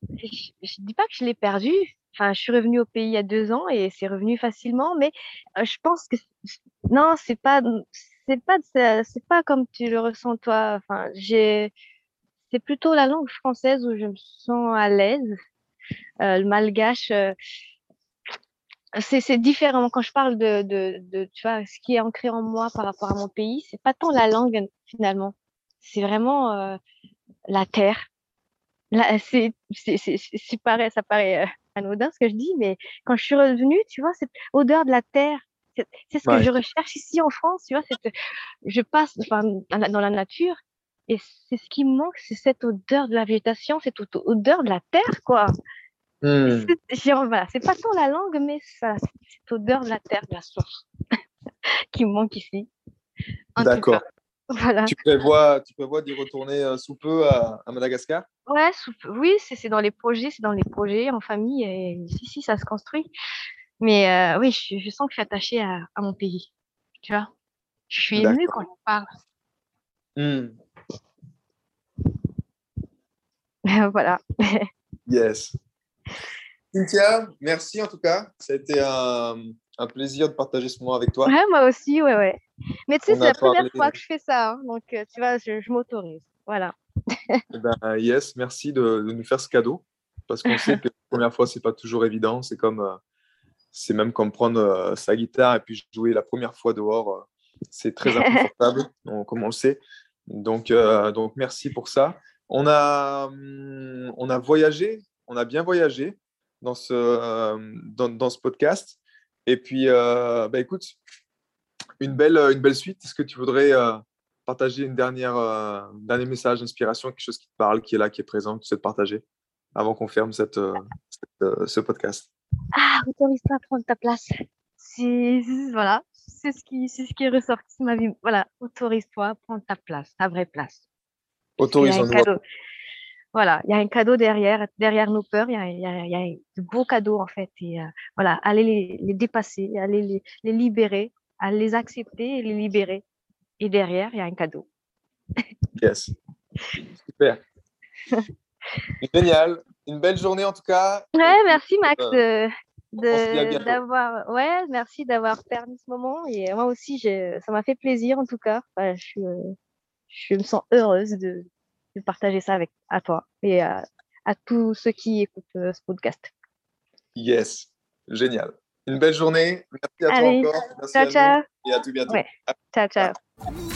je ne dis pas que je l'ai perdu. Enfin, je suis revenue au pays il y a deux ans et c'est revenu facilement, mais euh, je pense que non, c'est pas, c'est pas, c'est pas comme tu le ressens toi. Enfin, j'ai, c'est plutôt la langue française où je me sens à l'aise. le malgache, c'est différent. Quand je parle de, de, de, tu vois, ce qui est ancré en moi par rapport à mon pays, c'est pas tant la langue finalement. C'est vraiment euh, la terre. C'est pareil, ça paraît euh, anodin ce que je dis, mais quand je suis revenue, tu vois, cette odeur de la terre, c'est ce que je recherche ici en France, tu vois. Je passe enfin, dans la nature et c'est ce qui me manque, c'est cette odeur de la végétation, cette odeur de la terre, quoi. Hmm. C'est pas tant la langue, mais ça, cette odeur de la terre, de la source, qui me manque ici. D'accord. Voilà. Tu prévois, tu prévois d'y retourner euh, sous peu à, Madagascar? Ouais, oui, c'est dans les projets, c'est dans les projets en famille, et ici, si, ça se construit. Mais euh, oui, je, sens que je suis attachée à, mon pays. Tu vois Je suis émue quand on parle. Hmm. voilà. yes. Cynthia, merci en tout cas. Ça a été un, plaisir de partager ce moment avec toi. Ouais, moi aussi, ouais, ouais. Mais tu sais, c'est la première fois que je fais ça. Hein, donc, euh, tu vois, je, m'autorise. Voilà. Eh ben, yes, merci de, nous faire ce cadeau. Parce qu'on sait que la première fois, c'est pas toujours évident. C'est comme, euh, c'est même comme prendre euh, sa guitare et puis jouer la première fois dehors. c'est très inconfortable, comme on le sait. Donc, donc, merci pour ça. On a, hum, on a voyagé, on a bien voyagé dans ce, euh, dans, ce podcast. Et puis, euh, bah, écoute, une belle, une belle suite. Est-ce que tu voudrais euh, partager une dernière, un dernier message d'inspiration, quelque chose qui te parle, qui est là, qui est présent, que tu souhaites partager avant qu'on ferme cette, ce podcast? Ah, autorise-toi à prendre ta place. C'est voilà, c'est ce qui c'est ce qui est ressorti de ma vie. Voilà, autorise-toi à prendre ta place, ta vraie place. Autorise-toi. Voilà, il y a un cadeau derrière, derrière nos peurs, il y a, y a, y a de beaux cadeaux en fait. Et euh, voilà, allez les, les, dépasser, allez les, les libérer, allez les accepter et les libérer. Et derrière, il y a un cadeau. Yes. Super. Génial. Une belle journée en tout cas. Ouais, merci Max de, d'avoir ouais merci d'avoir permis ce moment et moi aussi ça m'a fait plaisir en tout cas je, je me sens heureuse de, de partager ça avec à toi et à, à tous ceux qui écoutent euh, ce podcast. Yes, génial. Une belle journée. Merci à toi encore. Merci ciao, à ciao. et à tout bientôt. Ouais. Ciao, ciao.